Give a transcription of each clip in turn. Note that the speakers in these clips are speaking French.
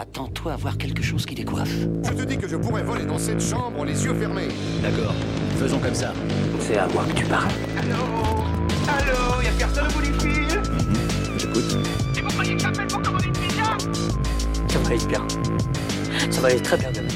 Attends-toi à voir quelque chose qui décoiffe. Je te dis que je pourrais voler dans cette chambre les yeux fermés. D'accord, faisons comme ça. C'est à moi que tu parles. Allô Allô Y'a personne au bout du fil J'écoute. Et vous croyez que j'appelle pour commander une pizza Ça va aller bien. Ça va aller très bien demain.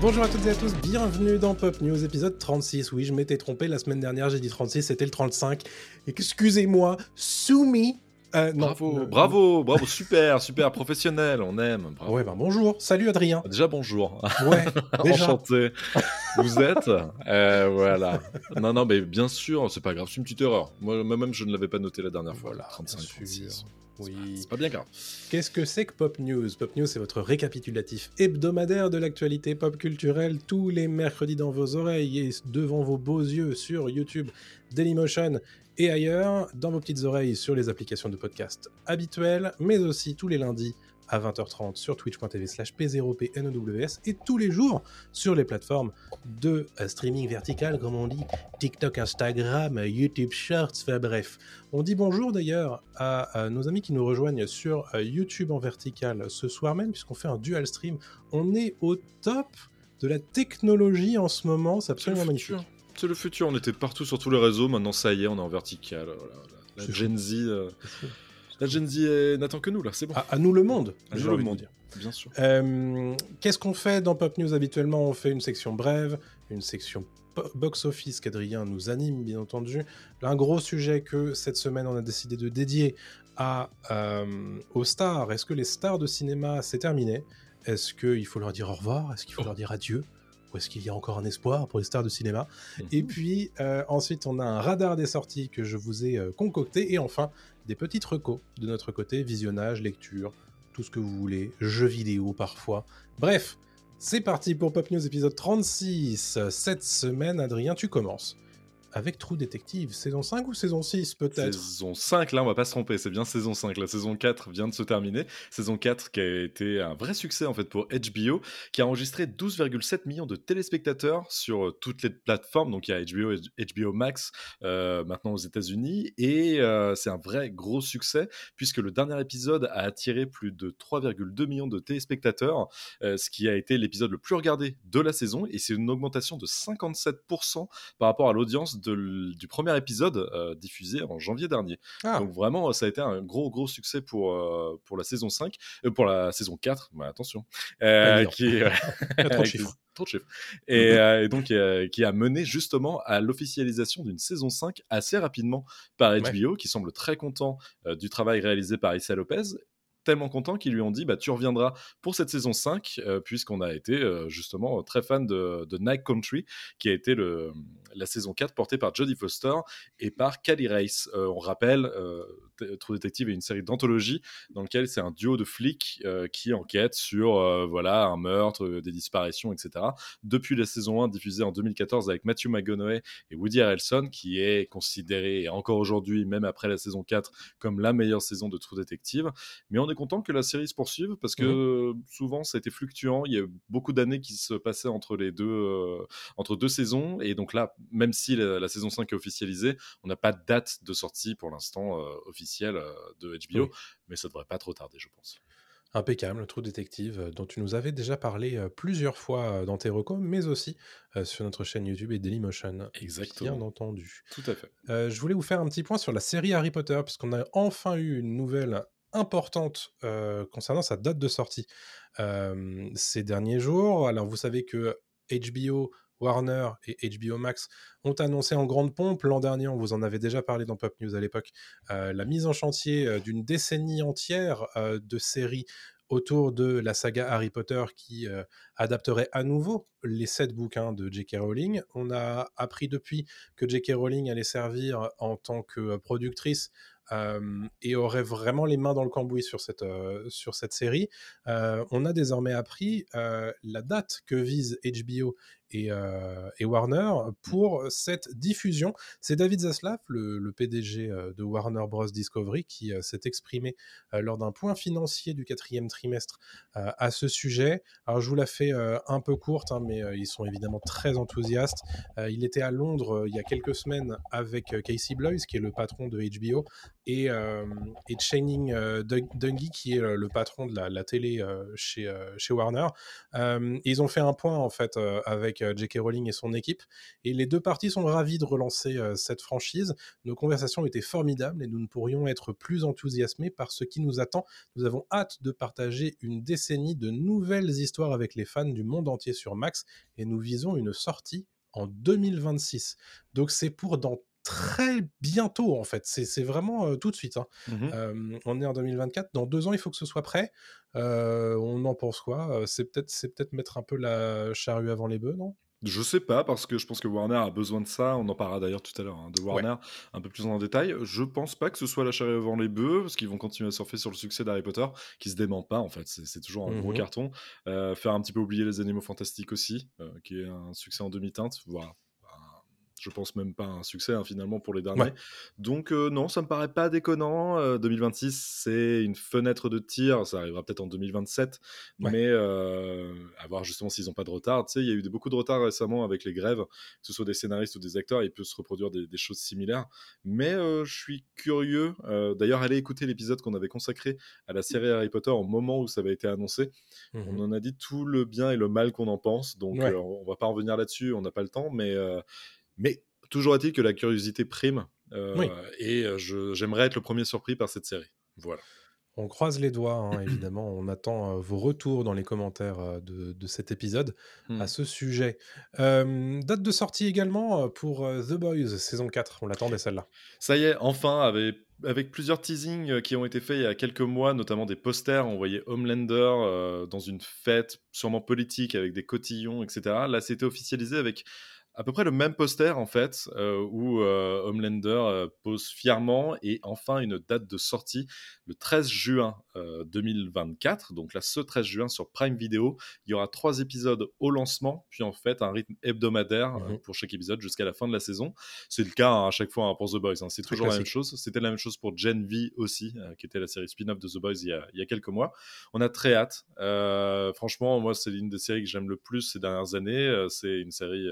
Bonjour à toutes et à tous, bienvenue dans Pop News épisode 36. Oui, je m'étais trompé la semaine dernière, j'ai dit 36, c'était le 35. Excusez-moi, Soumi. Euh, non, Bravo, bravo, bravo, super, super professionnel, on aime. Bravo. Ouais, ben bonjour, salut Adrien. Déjà bonjour, Ouais, déjà. enchanté. Vous êtes, euh, voilà. Non, non, mais bien sûr, c'est pas grave, c'est une petite erreur. Moi, moi-même, je ne l'avais pas noté la dernière fois. Voilà, 35, bien sûr. 36. Oui. C'est pas bien grave. Qu'est-ce que c'est que Pop News? Pop News, c'est votre récapitulatif hebdomadaire de l'actualité pop culturelle tous les mercredis dans vos oreilles et devant vos beaux yeux sur YouTube, Dailymotion et ailleurs, dans vos petites oreilles sur les applications de podcast habituelles, mais aussi tous les lundis à 20h30 sur twitch.tv slash p0pnews et tous les jours sur les plateformes de euh, streaming vertical, comme on dit, TikTok, Instagram, YouTube Shorts, enfin bref. On dit bonjour d'ailleurs à, à nos amis qui nous rejoignent sur euh, YouTube en vertical ce soir même, puisqu'on fait un dual stream. On est au top de la technologie en ce moment, c'est absolument magnifique. C'est le futur, on était partout sur tous les réseaux, maintenant ça y est, on est en vertical. voilà, voilà. La Gen Z, euh, la Gen Z euh, n'attend que nous, là, c'est bon. À, à nous le monde, À j'ai nous le envie de monde. dire. Bien sûr. Euh, Qu'est-ce qu'on fait dans Pop News habituellement? On fait une section brève, une section box-office qu'Adrien nous anime, bien entendu. Un gros sujet que cette semaine on a décidé de dédier à, euh, aux stars. Est-ce que les stars de cinéma, c'est terminé? Est-ce qu'il faut leur dire au revoir? Est-ce qu'il faut leur dire adieu? Ou est-ce qu'il y a encore un espoir pour les stars de cinéma Et puis euh, ensuite, on a un radar des sorties que je vous ai euh, concocté. Et enfin, des petites recos de notre côté, visionnage, lecture, tout ce que vous voulez, jeux vidéo parfois. Bref, c'est parti pour Pop News épisode 36. Cette semaine, Adrien, tu commences. Avec True Detective, saison 5 ou saison 6 peut-être? Saison 5, là, on va pas se tromper, c'est bien saison 5. La saison 4 vient de se terminer. Saison 4 qui a été un vrai succès en fait pour HBO, qui a enregistré 12,7 millions de téléspectateurs sur euh, toutes les plateformes. Donc il y a HBO, HBO Max euh, maintenant aux États-Unis. Et euh, c'est un vrai gros succès, puisque le dernier épisode a attiré plus de 3,2 millions de téléspectateurs, ce qui a été l'épisode le plus regardé de la saison. Et c'est une augmentation de 57% par rapport à l'audience de du premier épisode euh, diffusé en janvier dernier. Ah, Donc vraiment, ça a été un gros gros succès pour, euh, pour la saison 5, euh, pour la saison 4, bah, attention, qui, trop de chiffres. trop de chiffres. Et, et donc qui a mené justement à l'officialisation d'une saison 5 assez rapidement par HBO, qui semble très content du travail réalisé par Issa Lopez tellement content qu'ils lui ont dit bah tu reviendras pour cette saison 5 euh, puisqu'on a été euh, justement très fan de, de Night Country qui a été le, la saison 4 portée par Jodie Foster et par Cady Race. Euh, on rappelle, euh, True Detective est une série d'anthologie dans laquelle c'est un duo de flics euh, qui enquête sur euh, voilà un meurtre, euh, des disparitions, etc. Depuis la saison 1 diffusée en 2014 avec Matthew McConaughey et Woody Harrelson qui est considéré encore aujourd'hui, même après la saison 4, comme la meilleure saison de True Detective. Mais on est content que la série se poursuive parce que souvent ça a été fluctuant. Il y a eu beaucoup d'années qui se passaient entre les deux, euh, entre deux saisons. Et donc là, même si la, la saison 5 est officialisée, on n'a pas de date de sortie pour l'instant euh, officielle euh, de HBO. Mais ça devrait pas trop tarder, je pense. Impeccable, True Detective, euh, dont tu nous avais déjà parlé plusieurs fois dans tes recos, mais aussi sur notre chaîne YouTube et Dailymotion. Exactement. Bien entendu. Tout à fait. Euh, je voulais vous faire un petit point sur la série Harry Potter, puisqu'on a enfin eu une nouvelle importante concernant sa date de sortie ces derniers jours. Alors, vous savez que HBO, Warner et HBO Max ont annoncé en grande pompe l'an dernier, on vous en avait déjà parlé dans Pop News à l'époque, la mise en chantier d'une décennie entière de séries autour de la saga Harry Potter qui adapterait à nouveau les sept bouquins de J.K. Rowling. On a appris depuis que J.K. Rowling allait servir en tant que productrice et aurait vraiment les mains dans le cambouis sur cette, sur cette série. On a désormais appris la date que visent HBO et, Warner pour cette diffusion. C'est David Zaslav, le, PDG de Warner Bros. Discovery, qui s'est exprimé lors d'un point financier du quatrième trimestre à ce sujet. Alors je vous la fais un peu courte, hein, mais ils sont évidemment très enthousiastes. il était à Londres il y a quelques semaines avec Casey Bloys, qui est le patron de HBO, et, et Channing Dungey, qui est le patron de la, télé chez, chez Warner. ils ont fait un point en fait avec J.K. Rowling et son équipe, et les deux parties sont ravis de relancer cette franchise. Nos conversations étaient formidables et nous ne pourrions être plus enthousiasmés par ce qui nous attend. Nous avons hâte de partager une décennie de nouvelles histoires avec les fans du monde entier sur Max, et nous visons une sortie en 2026. Donc c'est pour dans très bientôt en fait. C'est vraiment tout de suite. Hein. Mmh on est en 2024. Dans deux ans, il faut que ce soit prêt. on en pense quoi? C'est peut-être peut mettre un peu la charrue avant les bœufs, non? Je sais pas, parce que je pense que Warner a besoin de ça. On en parlera d'ailleurs tout à l'heure, hein, de Warner un peu plus en détail. Je pense pas que ce soit la charrue avant les bœufs, parce qu'ils vont continuer à surfer sur le succès d'Harry Potter, qui se dément pas en fait. C'est toujours un gros mmh carton. faire un petit peu oublier les animaux fantastiques aussi, qui est un succès en demi-teinte. Voilà je pense même pas un succès hein, finalement pour les derniers. Donc euh, non, ça me paraît pas déconnant. 2026, euh, c'est une fenêtre de tir, ça arrivera peut-être en 2027, mais euh, à voir justement s'ils n'ont pas de retard. Tu sais, il y a eu beaucoup de retard récemment avec les grèves, que ce soit des scénaristes ou des acteurs, il peut se reproduire des, choses similaires. Mais je suis curieux. D'ailleurs, allez écouter l'épisode qu'on avait consacré à la série Harry Potter au moment où ça avait été annoncé. Mmh on en a dit tout le bien et le mal qu'on en pense, donc on va pas revenir là-dessus, on n'a pas le temps, mais mais toujours est-il que la curiosité prime. Euh, et euh, j'aimerais être le premier surpris par cette série. Voilà. On croise les doigts, hein, évidemment. On attend euh, vos retours dans les commentaires de, cet épisode à hmm. ce sujet. date de sortie également pour The Boys, saison 4. On l'attendait celle-là. Ça y est, enfin, avec, avec, plusieurs teasings qui ont été faits il y a quelques mois, notamment des posters. On voyait Homelander dans une fête, sûrement politique, avec des cotillons, etc. Là, c'était officialisé avec à peu près le même poster en fait, euh, où euh, Homelander euh, pose fièrement et enfin une date de sortie le 13 juin 2024. Donc là, ce 13 juin sur Prime Video, il y aura trois épisodes au lancement, puis en fait un rythme hebdomadaire mmh pour chaque épisode jusqu'à la fin de la saison. C'est le cas hein, à chaque fois hein, pour The Boys, hein. c'est toujours la même chose. C'était la même chose pour Gen V aussi, qui était la série spin-off de The Boys il y, a, il y, a, quelques mois. On a très hâte. franchement, moi, c'est l'une des séries que j'aime le plus ces dernières années. c'est une série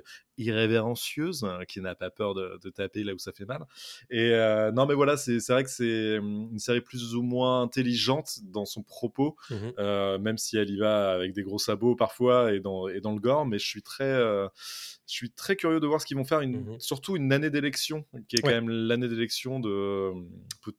irrévérencieuse, hein, qui n'a pas peur de, taper là où ça fait mal. Et euh, non, mais voilà, c'est vrai que c'est hum, une série plus ou moins intelligente dans son propos, mmh euh, même si elle y va avec des gros sabots parfois et dans, et dans le gore. Mais je suis très, euh, je suis très curieux de voir ce qu'ils vont faire, une, mmh surtout une année d'élection, qui est quand même l'année d'élection de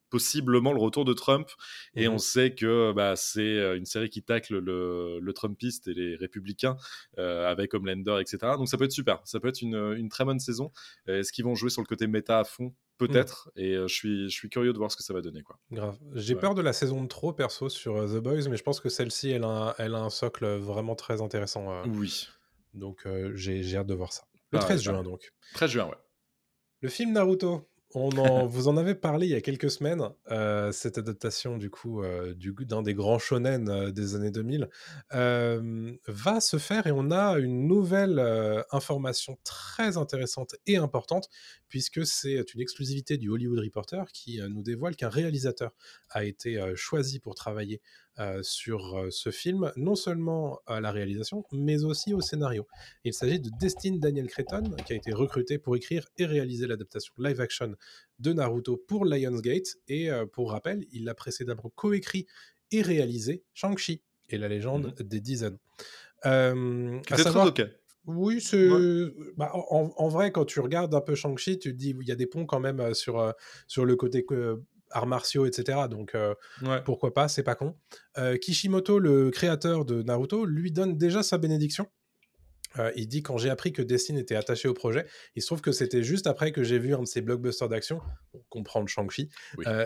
possiblement le retour de Trump. Et mmh on sait que bah, c'est une série qui tacle le, le Trumpiste et les républicains avec Homelander, etc. Donc ça peut être super. Ça peut être une, très bonne saison. Est-ce qu'ils vont jouer sur le côté méta à fond? Peut-être. Mm. Et euh, je, suis, je suis curieux de voir ce que ça va donner. Quoi. Grave. J'ai peur de la saison de trop, perso, sur euh, The Boys, mais je pense que celle-ci, elle, a, elle a un socle vraiment très intéressant. Euh. oui. Donc j'ai hâte de voir ça. Le 13 ah juin, donc. 13 juin, ouais. Le film Naruto. On en, vous en avez parlé il y a quelques semaines, euh, cette adaptation du coup euh, d'un des grands shonen euh, des années 2000 va se faire et on a une nouvelle information très intéressante et importante puisque c'est une exclusivité du Hollywood Reporter qui nous dévoile qu'un réalisateur a été choisi pour travailler sur euh, ce film, non seulement à la réalisation, mais aussi au scénario. Il s'agit de Destin Daniel Cretton, qui a été recruté pour écrire et réaliser l'adaptation live-action de Naruto pour Lionsgate. Et euh, pour rappel, il a précédemment coécrit et réalisé Shang-Chi et la légende mmh des Dix Anneaux. Euh, savoir... ok. Oui, c'est. Bah, en, vrai, quand tu regardes un peu Shang-Chi, tu te dis il y a des ponts quand même sur, sur le côté arts martiaux, etc. Donc euh, pourquoi pas, c'est pas con. Euh, Kishimoto, le créateur de Naruto, lui donne déjà sa bénédiction. Euh, il dit quand j'ai appris que Destiny était attaché au projet, il se trouve que c'était juste après que j'ai vu un de ses blockbusters d'action, comprendre Shang-Chi,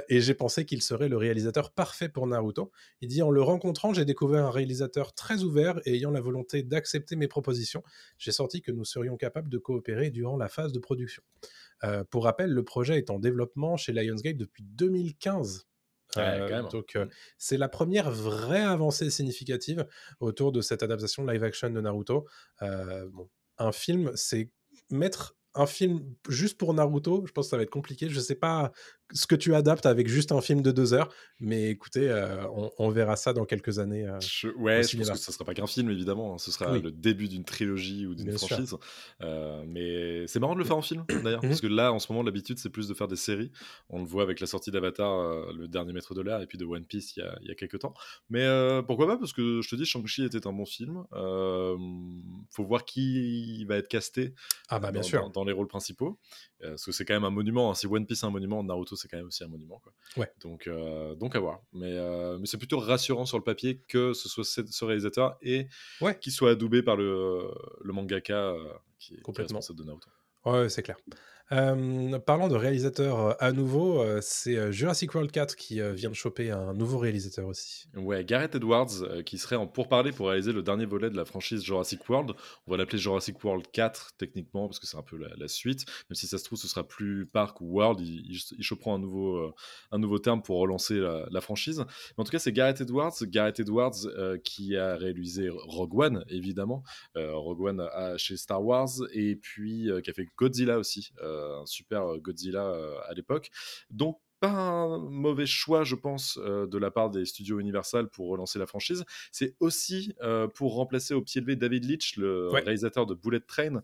et j'ai pensé qu'il serait le réalisateur parfait pour Naruto. Il dit en le rencontrant, j'ai découvert un réalisateur très ouvert et ayant la volonté d'accepter mes propositions. J'ai senti que nous serions capables de coopérer durant la phase de production. Euh, pour rappel, le projet est en développement chez Lionsgate depuis 2015. Euh, donc euh, c'est la première vraie avancée significative autour de cette adaptation live action de Naruto. bon, un film, c'est mettre un film juste pour Naruto, je pense que ça va être compliqué. Je sais pas ce que tu adaptes avec juste un film de deux heures. Mais écoutez, euh, on, verra ça dans quelques années. Euh, je, ouais, je pense que ce sera pas qu'un film, évidemment. Hein. Ce sera le début d'une trilogie ou d'une franchise. Euh, mais c'est marrant de le faire en film, d'ailleurs. Parce que là, en ce moment, l'habitude, c'est plus de faire des séries. On le voit avec la sortie d'Avatar, le dernier maître de l'air, et puis de One Piece il y a, il y a quelques temps. Mais pourquoi pas Parce que je te dis, Shang-Chi était un bon film. faut voir qui va être casté ah bah, bien dans, sûr. Dans, les rôles principaux. parce que c'est quand même un monument. Hein. Si One Piece est un monument, Naruto, c'est quand même aussi un monument. Quoi. Ouais. Donc, donc à voir. Mais, euh, mais c'est plutôt rassurant sur le papier que ce soit ce réalisateur et ouais. qu'il soit adoubé par le, le mangaka euh, qui est, Complètement. Qui est de Naruto. Ouais, c'est clair. Euh, parlant de réalisateur à nouveau, c'est Jurassic World 4 qui vient de choper un nouveau réalisateur aussi. Ouais, Gareth Edwards qui serait en pourparlers pour réaliser le dernier volet de la franchise Jurassic World. On va l'appeler Jurassic World 4 techniquement parce que c'est un peu la, suite. Même si ça se trouve ce sera plus Park ou World, il, il, un nouveau, un nouveau terme pour relancer la, franchise. Mais en tout cas, c'est Gareth Edwards, Gareth Edwards qui a réalisé Rogue One évidemment, Rogue One chez Star Wars et puis qui a fait Godzilla aussi. Un super euh, Godzilla euh, à l'époque. Donc pas un mauvais choix, je pense, de la part des studios Universal pour relancer la franchise. C'est aussi pour remplacer au pied levé David Leitch, le réalisateur de Bullet Train,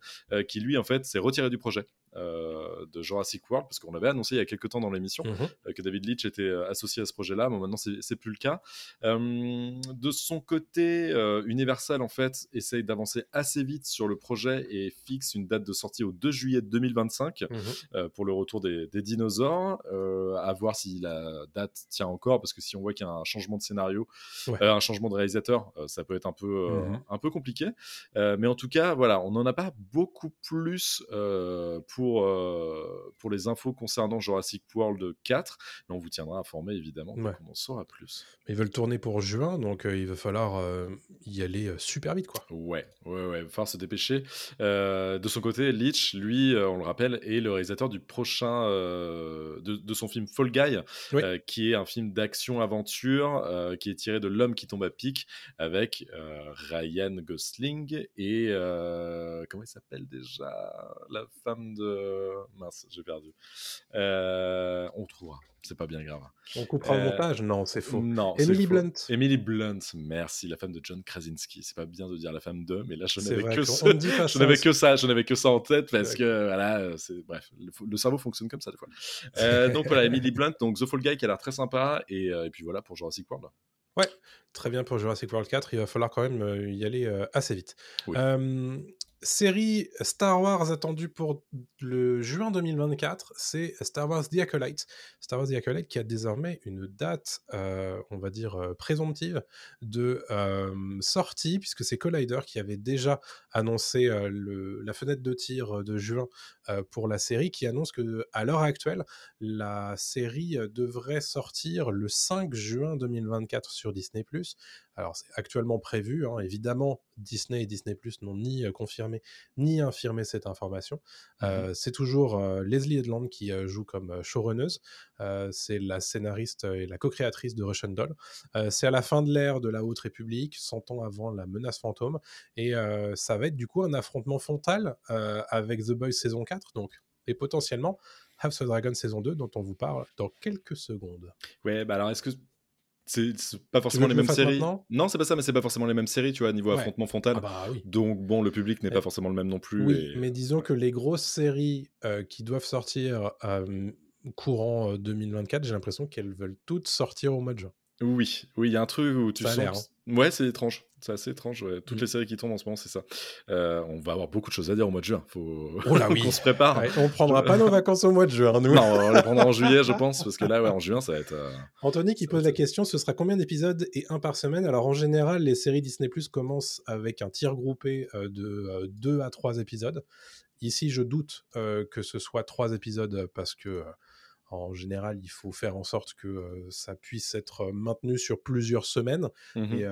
qui lui, en fait, s'est retiré du projet. Euh, de Jurassic World, parce qu'on avait annoncé il y a quelques temps dans l'émission mhm. euh, que David Leitch était euh, associé à ce projet-là, mais maintenant c'est plus le cas. de son côté, Universal en fait essaye d'avancer assez vite sur le projet et fixe une date de sortie au 2 juillet 2025 mhm. pour le retour des, dinosaures. à voir si la date tient encore, parce que si on voit qu'il y a un changement de scénario, un changement de réalisateur, ça peut être un peu, mhm. un peu compliqué. mais en tout cas, voilà, on n'en a pas beaucoup plus pour pour, euh, pour les infos concernant Jurassic World 4. Mais on vous tiendra informé évidemment ouais. on en saura plus. Ils veulent tourner pour juin, donc euh, il va falloir euh, y aller super vite. quoi. Ouais, ouais, ouais, il va falloir se dépêcher. de son côté, Leach, lui, on le rappelle, est le réalisateur du prochain, de, de, son film Fall Guy, qui est un film d'action-aventure qui est tiré de L'homme qui tombe à pic avec Ryan Gosling et comment il s'appelle déjà? La femme de mince, j'ai perdu. Euh, on trouvera. C'est pas bien grave. On coupera le euh, montage Non, c'est faux. Non, Emily Blunt. Emily Blunt, merci, la femme de John Krasinski. C'est pas bien de dire la femme de, mais là je n'avais que, ça. je n'avais que ça, je n'avais que ça en tête parce que voilà, c'est bref, le, cerveau fonctionne comme ça des fois. Euh, donc voilà, Emily Blunt, donc The Fall Guy qui a l'air très sympa et, et, puis voilà pour Jurassic World. Ouais, très bien pour Jurassic World 4. Il va falloir quand même y aller assez vite. Oui série Star Wars attendue pour le juin 2024, c'est Star Wars The Acolyte. Star Wars The Acolyte qui a désormais une date, euh, on va dire, euh, présomptive de sortie, puisque c'est Collider qui avait déjà annoncé la fenêtre de tir de juin pour la série, qui annonce que à l'heure actuelle, la série devrait sortir le 5 juin 2024 sur Disney+. Alors c'est actuellement prévu, hein. évidemment Disney et Disney Plus n'ont ni confirmé ni infirmé cette information. Mmh c'est toujours Leslie Edland qui joue comme showrunneuse, c'est la scénariste et la co-créatrice de Russian Doll. c'est à la fin de l'ère de la Haute République, 100 ans avant la menace fantôme, et ça va être du coup un affrontement frontal avec The Boys saison 4, donc et potentiellement House of Dragon saison 2 dont on vous parle dans quelques secondes. Ouais, bah alors est-ce que c'est pas forcément les mêmes séries. Non, c'est pas ça, mais c'est pas forcément les mêmes séries, tu vois, niveau affrontement frontal. Ah bah Donc bon, le public n'est pas forcément le même non plus. Oui, mais disons que les grosses séries euh, qui doivent sortir euh, courant 2024, j'ai l'impression qu'elles veulent toutes sortir au mois de juin. Oui, oui, il y a un truc où tu ça sens. Hein. Ouais, c'est étrange. C'est assez étrange. Toutes mm. les séries qui tombent en ce moment, c'est ça. Euh, on va avoir beaucoup de choses à dire au mois de juin. Faut oh là, oui. qu'on se prépare. on prendra pas nos vacances au mois de juin, nous. Non, on les prendra en juillet, je pense, parce que là, ouais, en juin, ça va être. Euh, Anthony qui pose la question ce sera combien d'épisodes et un par semaine? Alors, en général, les séries Disney Plus commencent avec un tir groupé euh, de 2 à 3 épisodes. Ici, je doute que ce soit 3 épisodes parce que en général, il faut faire en sorte que ça puisse être maintenu sur plusieurs semaines. Mmh Et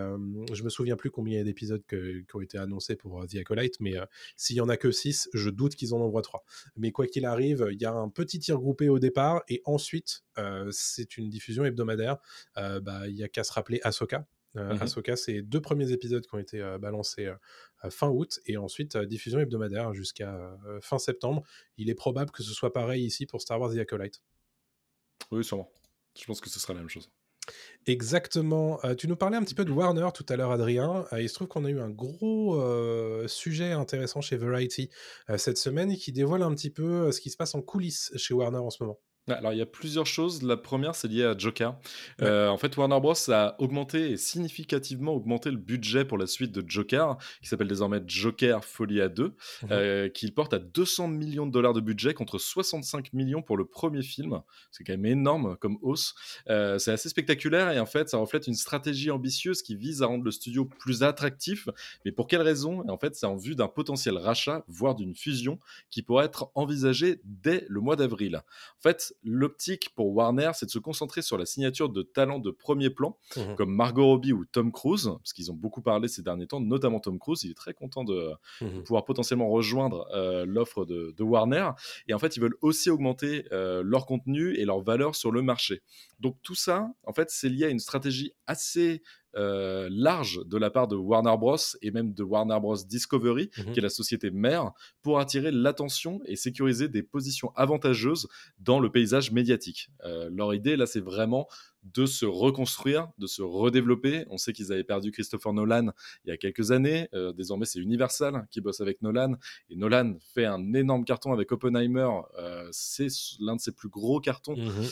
je me souviens plus combien il y a d'épisodes qui ont été annoncés pour The Acolyte, mais s'il y en a que 6, je doute qu'ils en envoient 3. Mais quoi qu'il arrive, il y a un petit tir groupé au départ, et ensuite, c'est une diffusion hebdomadaire. Bah, il y a qu'à se rappeler Ahsoka, Euh, Mhm. Ahsoka, c'est deux premiers épisodes qui ont été euh, balancés euh, euh, fin août et ensuite euh, diffusion hebdomadaire jusqu'à euh, fin septembre. Il est probable que ce soit pareil ici pour Star Wars The Acolyte. Oui, sûrement. Je pense que ce sera la même chose. Exactement. Euh, tu nous parlais un petit peu de Warner tout à l'heure, Adrien. Euh, il se trouve qu'on a eu un gros euh, sujet intéressant chez Variety cette semaine qui dévoile un petit peu ce qui se passe en coulisses chez Warner en ce moment. Alors, il y a plusieurs choses. La première, c'est lié à Joker. Ouais. Euh, en fait, Warner Bros. a augmenté et significativement augmenté le budget pour la suite de Joker, qui s'appelle désormais Joker Folie à 2, Mhm. euh, qu'il porte à 200 millions de dollars de budget contre 65 millions pour le premier film. C'est quand même énorme comme hausse. Euh, c'est assez spectaculaire et en fait, ça reflète une stratégie ambitieuse qui vise à rendre le studio plus attractif. Mais pour quelle raison? Et En fait, c'est en vue d'un potentiel rachat, voire d'une fusion, qui pourrait être envisagée dès le mois d'avril. En fait, l'optique pour Warner, c'est de se concentrer sur la signature de talents de premier plan, Mhm. comme Margot Robbie ou Tom Cruise, parce qu'ils ont beaucoup parlé ces derniers temps, notamment Tom Cruise. Il est très content de, Mhm. pouvoir potentiellement rejoindre euh, l'offre de, de Warner. Et en fait, ils veulent aussi augmenter euh, leur contenu et leur valeur sur le marché. Donc tout ça, en fait, c'est lié à une stratégie assez euh, large de la part de Warner Bros. et même de Warner Bros. Discovery, Mhm. qui est la société mère, pour attirer l'attention et sécuriser des positions avantageuses dans le paysage médiatique. Euh, leur idée, là, c'est vraiment de se reconstruire, de se redévelopper. On sait qu'ils avaient perdu Christopher Nolan il y a quelques années. Euh, désormais, c'est Universal qui bosse avec Nolan. Et Nolan fait un énorme carton avec Oppenheimer. C'est l'un de ses plus gros cartons. Mhm.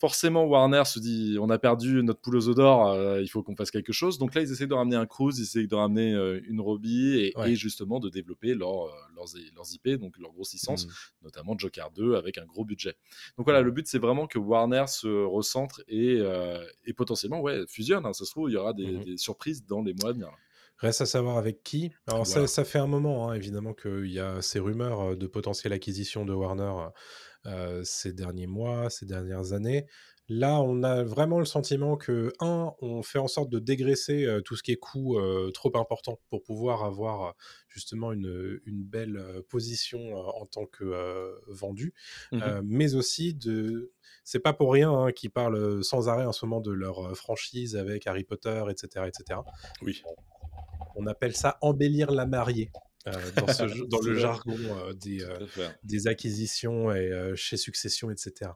Forcément, Warner se dit on a perdu notre poule aux d'or, euh, il faut qu'on fasse quelque chose. Donc là, ils essaient de ramener un Cruise, ils essaient de ramener euh, une Robbie et, Ouais. et justement de développer leur, euh, leurs, leurs IP, donc leur grosse licence, Mhm. notamment Joker 2 avec un gros budget. Donc voilà, le but c'est vraiment que Warner se recentre et, euh, et potentiellement ouais, fusionne. hein. Ça se trouve, il y aura des, Mhm. des surprises dans les mois à venir. Reste à savoir avec qui. Alors ça, Voilà. ça fait un moment, hein, évidemment, qu'il y a ces rumeurs de potentielle acquisition de Warner ces derniers mois, ces dernières années. Là, on a vraiment le sentiment que, un, on fait en sorte de dégraisser euh, tout ce qui est coût euh, trop important pour pouvoir avoir euh, justement une, une belle euh, position euh, en tant que euh, vendu. Euh, mais aussi de... C'est pas pour rien hein, qu'ils parlent sans arrêt en ce moment de leur euh, franchise avec Harry Potter, etc., etc Oui. on appelle ça embellir la mariée euh, dans, ce jeu- dans le jargon euh, des, euh, des acquisitions et euh, chez Succession, etc.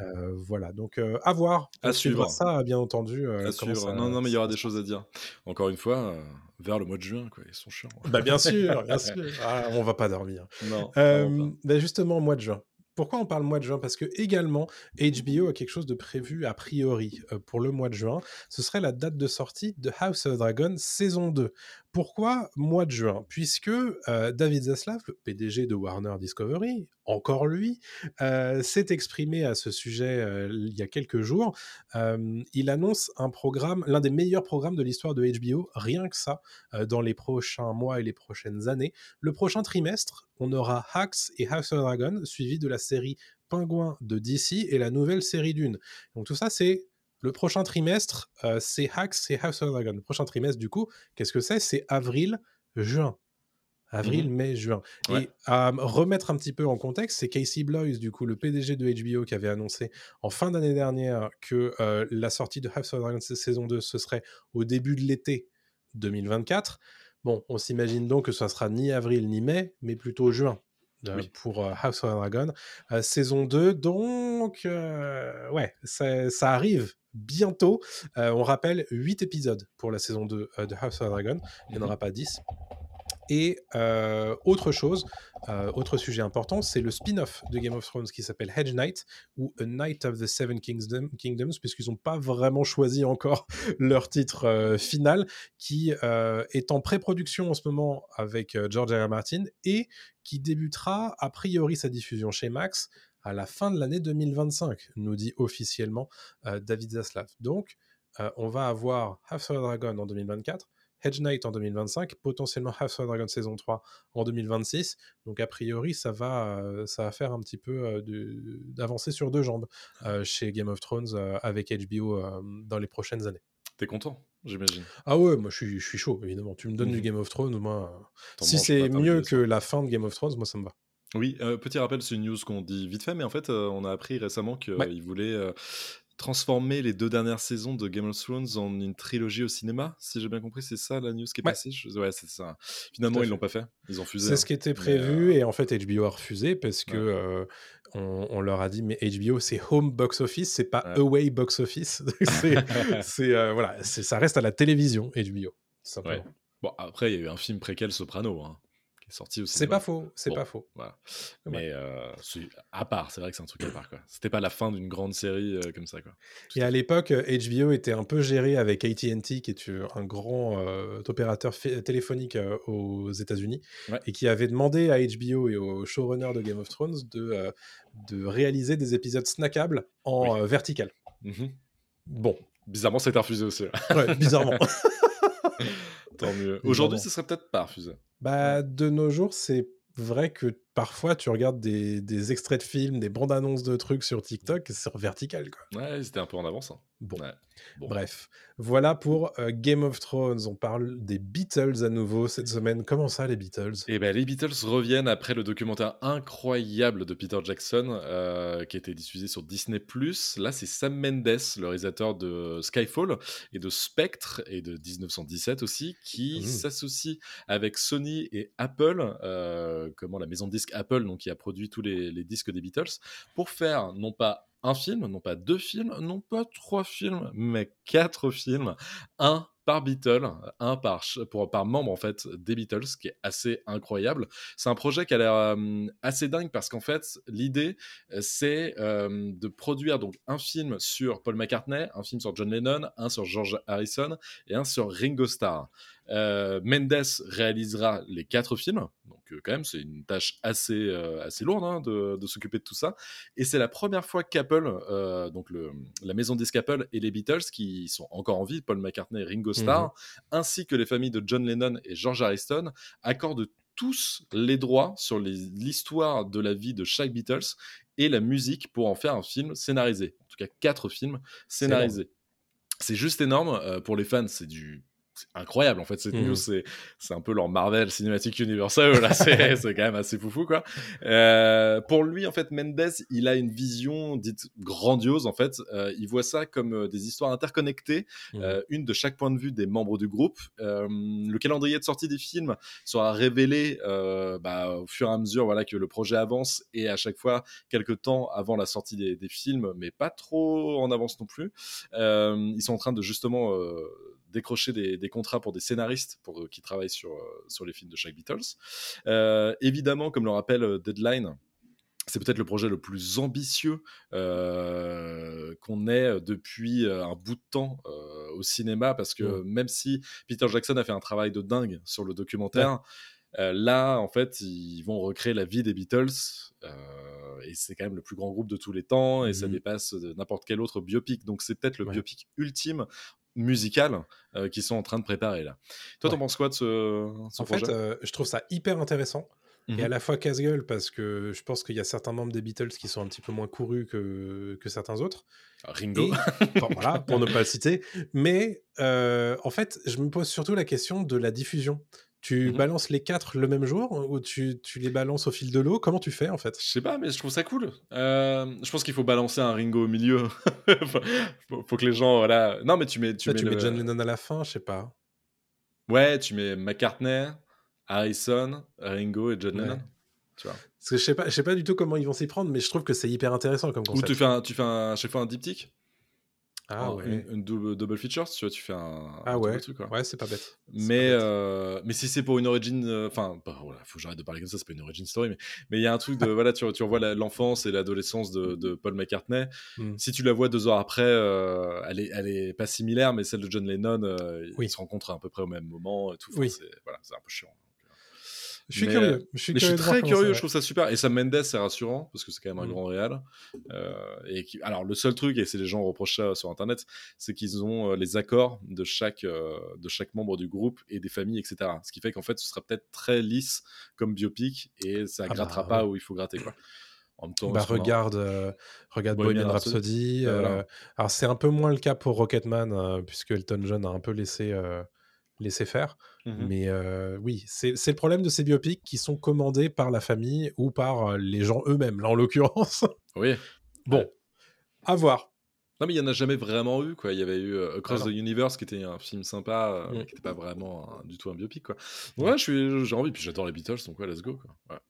Euh, voilà, donc euh, à voir. À suivre. ça, bien entendu. euh, À suivre. ça- non, non, mais il y aura des se choses à dire. Encore une fois, euh, vers le mois de juin, quoi. Ils sont chiants. passe. Bah, bien sûr, bien sûr. Ah, on va pas dormir. non, Euh, bah, justement, mois de juin. Pourquoi on parle mois de juin? Parce que également, HBO a quelque chose de prévu a priori euh, pour le mois de juin. Ce serait la date de sortie de House of Dragon saison 2. Pourquoi mois de juin? Puisque euh, David Zaslav, le PDG de Warner Discovery, encore lui, euh, s'est exprimé à ce sujet euh, il y a quelques jours. Il annonce un programme, l'un des meilleurs programmes de l'histoire de HBO, rien que ça, dans les prochains mois et les prochaines années. Le prochain trimestre, on aura Hacks et House of Dragon, suivi de la série Pingouin de DC et la nouvelle série Dune. Donc tout ça, c'est le prochain trimestre, euh, c'est Hacks et House of Dragon. Le prochain trimestre, du coup, qu'est-ce que c'est? C'est avril, juin. Avril, mai, juin. Ouais. Et à me remettre un petit peu en contexte, c'est Casey Bloys, du coup, le PDG de HBO, qui avait annoncé en fin d'année dernière que euh, la sortie de House of Dragon saison 2, ce serait au début de l'été 2024. Bon, on s'imagine donc que ça sera ni avril ni mai, mais plutôt juin. Euh, Oui. pour euh, House of Dragon. Euh, saison 2, donc, ouais, ça, arrive bientôt. On rappelle 8 épisodes pour la saison 2 euh, de House of Dragon. Il n'y en aura pas 10. Et euh, autre chose, euh, autre sujet important, c'est le spin-off de Game of Thrones qui s'appelle Hedge Knight ou A Knight of the Seven Kingdom- Kingdoms, puisqu'ils n'ont pas vraiment choisi encore leur titre euh, final, qui est en pré-production en ce moment avec George R. Martin et qui débutera a priori sa diffusion chez Max à la fin de l'année 2025, nous dit officiellement David Zaslav. Donc, on va avoir House of Dragon en 2024, Hedge Knight en 2025, potentiellement House of Dragon saison 3 en 2026. Donc a priori, ça va, euh, ça va faire un petit peu euh, d'avancer sur deux jambes euh, chez Game of Thrones avec HBO dans les prochaines années. T'es content, j'imagine? Ah ouais, moi je suis, je suis chaud, évidemment. Tu me donnes du Mhm. Game of Thrones, moi... si c'est mieux que la fin de Game of Thrones, moi ça me va. Oui, euh, petit rappel, c'est une news qu'on dit vite fait, mais en fait, euh, on a appris récemment qu'ils Ouais. voulaient, euh, transformer les deux dernières saisons de Game of Thrones en une trilogie au cinéma, si j'ai bien compris, c'est ça la news qui est Ouais. passée? Je- Ouais, c'est ça. Finalement, ils l'ont pas fait. Ils ont fusé. C'est hein. ce qui était prévu euh, et en fait HBO a refusé parce que Ouais. euh, on, on leur a dit mais HBO c'est home box office, c'est pas away box office. c'est euh, voilà, ça reste à la télévision HBO. simplement. Bon, après, il y a eu un film préquel Soprano hein, qui est sorti aussi. C'est pas faux, c'est Bon. pas faux. Voilà. Mais euh, c'est- à part, c'est vrai que c'est un truc à part. quoi. C'était pas la fin d'une grande série euh, comme ça. Quoi. Tout Et à l'époque, HBO était un peu géré avec AT&T, qui est un grand euh, opérateur téléphonique euh, aux États-Unis, Ouais. et qui avait demandé à HBO et au showrunner de Game of Thrones de, de réaliser des épisodes snackables en vertical. Mhm. Bon, Bizarrement, c'était refusé aussi. ouais, bizarrement. Tant mieux. Bizarrement. Aujourd'hui, ce serait peut-être pas refusé. bah, de nos jours, c'est vrai que parfois tu regardes des, des extraits de films, des bandes annonces de trucs sur TikTok, c'est vertical quoi. Ouais, ils étaient un peu en avance. hein. Bon. Ouais. Bon. Bref, voilà pour euh, Game of Thrones. On parle des Beatles à nouveau cette semaine. Comment ça, les Beatles? Et ben, les Beatles reviennent après le documentaire incroyable de Peter Jackson euh, qui a été diffusé sur Disney+. Là, c'est Sam Mendes, le réalisateur de Skyfall et de Spectre et de 1917 aussi, qui Mhm. s'associe avec Sony et Apple, euh, comment la maison de Apple, donc qui a produit tous les, disques des Beatles, pour faire non pas un film, non pas deux films, non pas trois films, mais quatre films, un par Beatle, un par, pour, par membre en fait des Beatles, ce qui est assez incroyable. C'est un projet qui a l'air euh, assez dingue parce qu'en fait l'idée euh, c'est euh, de produire donc un film sur Paul McCartney, un film sur John Lennon, un sur George Harrison et un sur Ringo Starr. Euh, Mendes réalisera les quatre films, donc euh, quand même c'est une tâche assez euh, assez lourde hein, de, de s'occuper de tout ça. Et c'est la première fois qu'Apple, donc le, la maison disque Apple et les Beatles, qui sont encore en vie, Paul McCartney et Ringo Starr, ainsi que les familles de John Lennon et George Harrison, accordent tous les droits sur l'histoire de la vie de chaque Beatles et la musique pour en faire un film scénarisé. En tout cas, quatre films scénarisés. C'est juste énorme. euh, pour les fans, c'est du. C'est incroyable en fait cette news c'est c'est un peu leur Marvel Cinematic Universe là c'est c'est quand même assez foufou quoi euh, pour lui, en fait, Mendes, il a une vision dite grandiose. En fait, Euh, il voit ça comme euh, des histoires interconnectées, euh, une de chaque point de vue des membres du groupe. Le calendrier de sortie des films sera révélé bah, au fur et à mesure, voilà, que le projet avance et à chaque fois quelques temps avant la sortie des, des films, mais pas trop en avance non plus. Ils sont en train de justement décrocher des, des contrats pour des scénaristes pour, euh, qui travaillent sur, euh, sur les films de chaque Beatles. Euh, évidemment, comme le rappelle Deadline, c'est peut-être le projet le plus ambitieux euh, qu'on ait depuis un bout de temps euh, au cinéma, parce que même si Peter Jackson a fait un travail de dingue sur le documentaire, euh, là, en fait, ils vont recréer la vie des Beatles, euh, et c'est quand même le plus grand groupe de tous les temps, et ça Mhm. dépasse n'importe quel autre biopic, donc c'est peut-être le Ouais. biopic ultime musical euh, qu'ils sont en train de préparer là. Toi, t'en Ouais. penses quoi de ce, ce En projet? fait, euh, je trouve ça hyper intéressant Mhm. et à la fois casse-gueule parce que je pense qu'il y a certains membres des Beatles qui sont un petit peu moins courus que, que certains autres. Ringo. Et- enfin, voilà, pour ne pas le citer. Mais euh, en fait, je me pose surtout la question de la diffusion. Tu Mhm. balances les quatre le même jour ou tu, tu les balances au fil de l'eau? Comment tu fais en fait? Je sais pas, mais je trouve ça cool. Euh, je pense qu'il faut balancer un Ringo au milieu. faut, faut- que les gens, voilà. Non, mais tu mets, tu Là, mets, tu mets le- John Lennon à la fin, je sais pas. Ouais, tu mets McCartney, Harrison, Ringo et John Ouais. Lennon. Tu vois. Parce que je sais pas, je sais pas du tout comment ils vont s'y prendre, mais je trouve que c'est hyper intéressant comme Ou concept. tu fais, un, tu fais un, chaque fois un diptyque? Ah ouais. Une, une double, double feature, tu vois, tu fais un, Ah un ouais. truc, quoi. Ouais, c'est pas bête. Mais, pas bête. euh, mais si c'est pour une origin, euh, enfin, bah, voilà, faut que j'arrête de parler comme ça, c'est pas une origin story, mais mais il y a un truc de, voilà, tu, tu revois l'enfance et l'adolescence de, de Paul McCartney. Mm. Si tu la vois deux ans après, euh, elle, est, elle est pas similaire, mais celle de John Lennon, euh, Oui. ils se rencontrent à peu près au même moment et tout. Enfin, Oui. c'est, voilà, c'est un peu chiant. Je suis mais, curieux. Je suis, Mais je très curieux, je trouve ça super. Et Sam Mendes, c'est rassurant, parce que c'est quand même un Mm. grand réal. Euh, et qui... Alors, le seul truc, et c'est les gens reprochent ça sur Internet, c'est qu'ils ont euh, les accords de chaque, euh, de chaque membre du groupe et des familles, etc. Ce qui fait qu'en fait, ce sera peut-être très lisse comme biopic, et ça Ah grattera bah, pas ouais. où il faut gratter. Quoi. En même temps, Bah, regarde, euh, regarde Bohemian Rhapsody. Rhapsody. Bah, voilà. euh, alors, c'est un peu moins le cas pour Rocketman, euh, puisque Elton John a un peu laissé, laissé faire. Mhm. Mais euh, oui, c'est le problème de ces biopics qui sont commandés par la famille ou par les gens eux-mêmes, là en l'occurrence. Oui. bon, à voir. Non, mais il y en a jamais vraiment eu, quoi. Il y avait eu euh, Across Ah the Universe, qui était un film sympa, euh, Mm. qui n'était pas vraiment un- du tout un biopic, quoi. Ouais, je suis, j'ai envie, puis j'adore les Beatles, donc ouais, let's go, quoi. Ouais.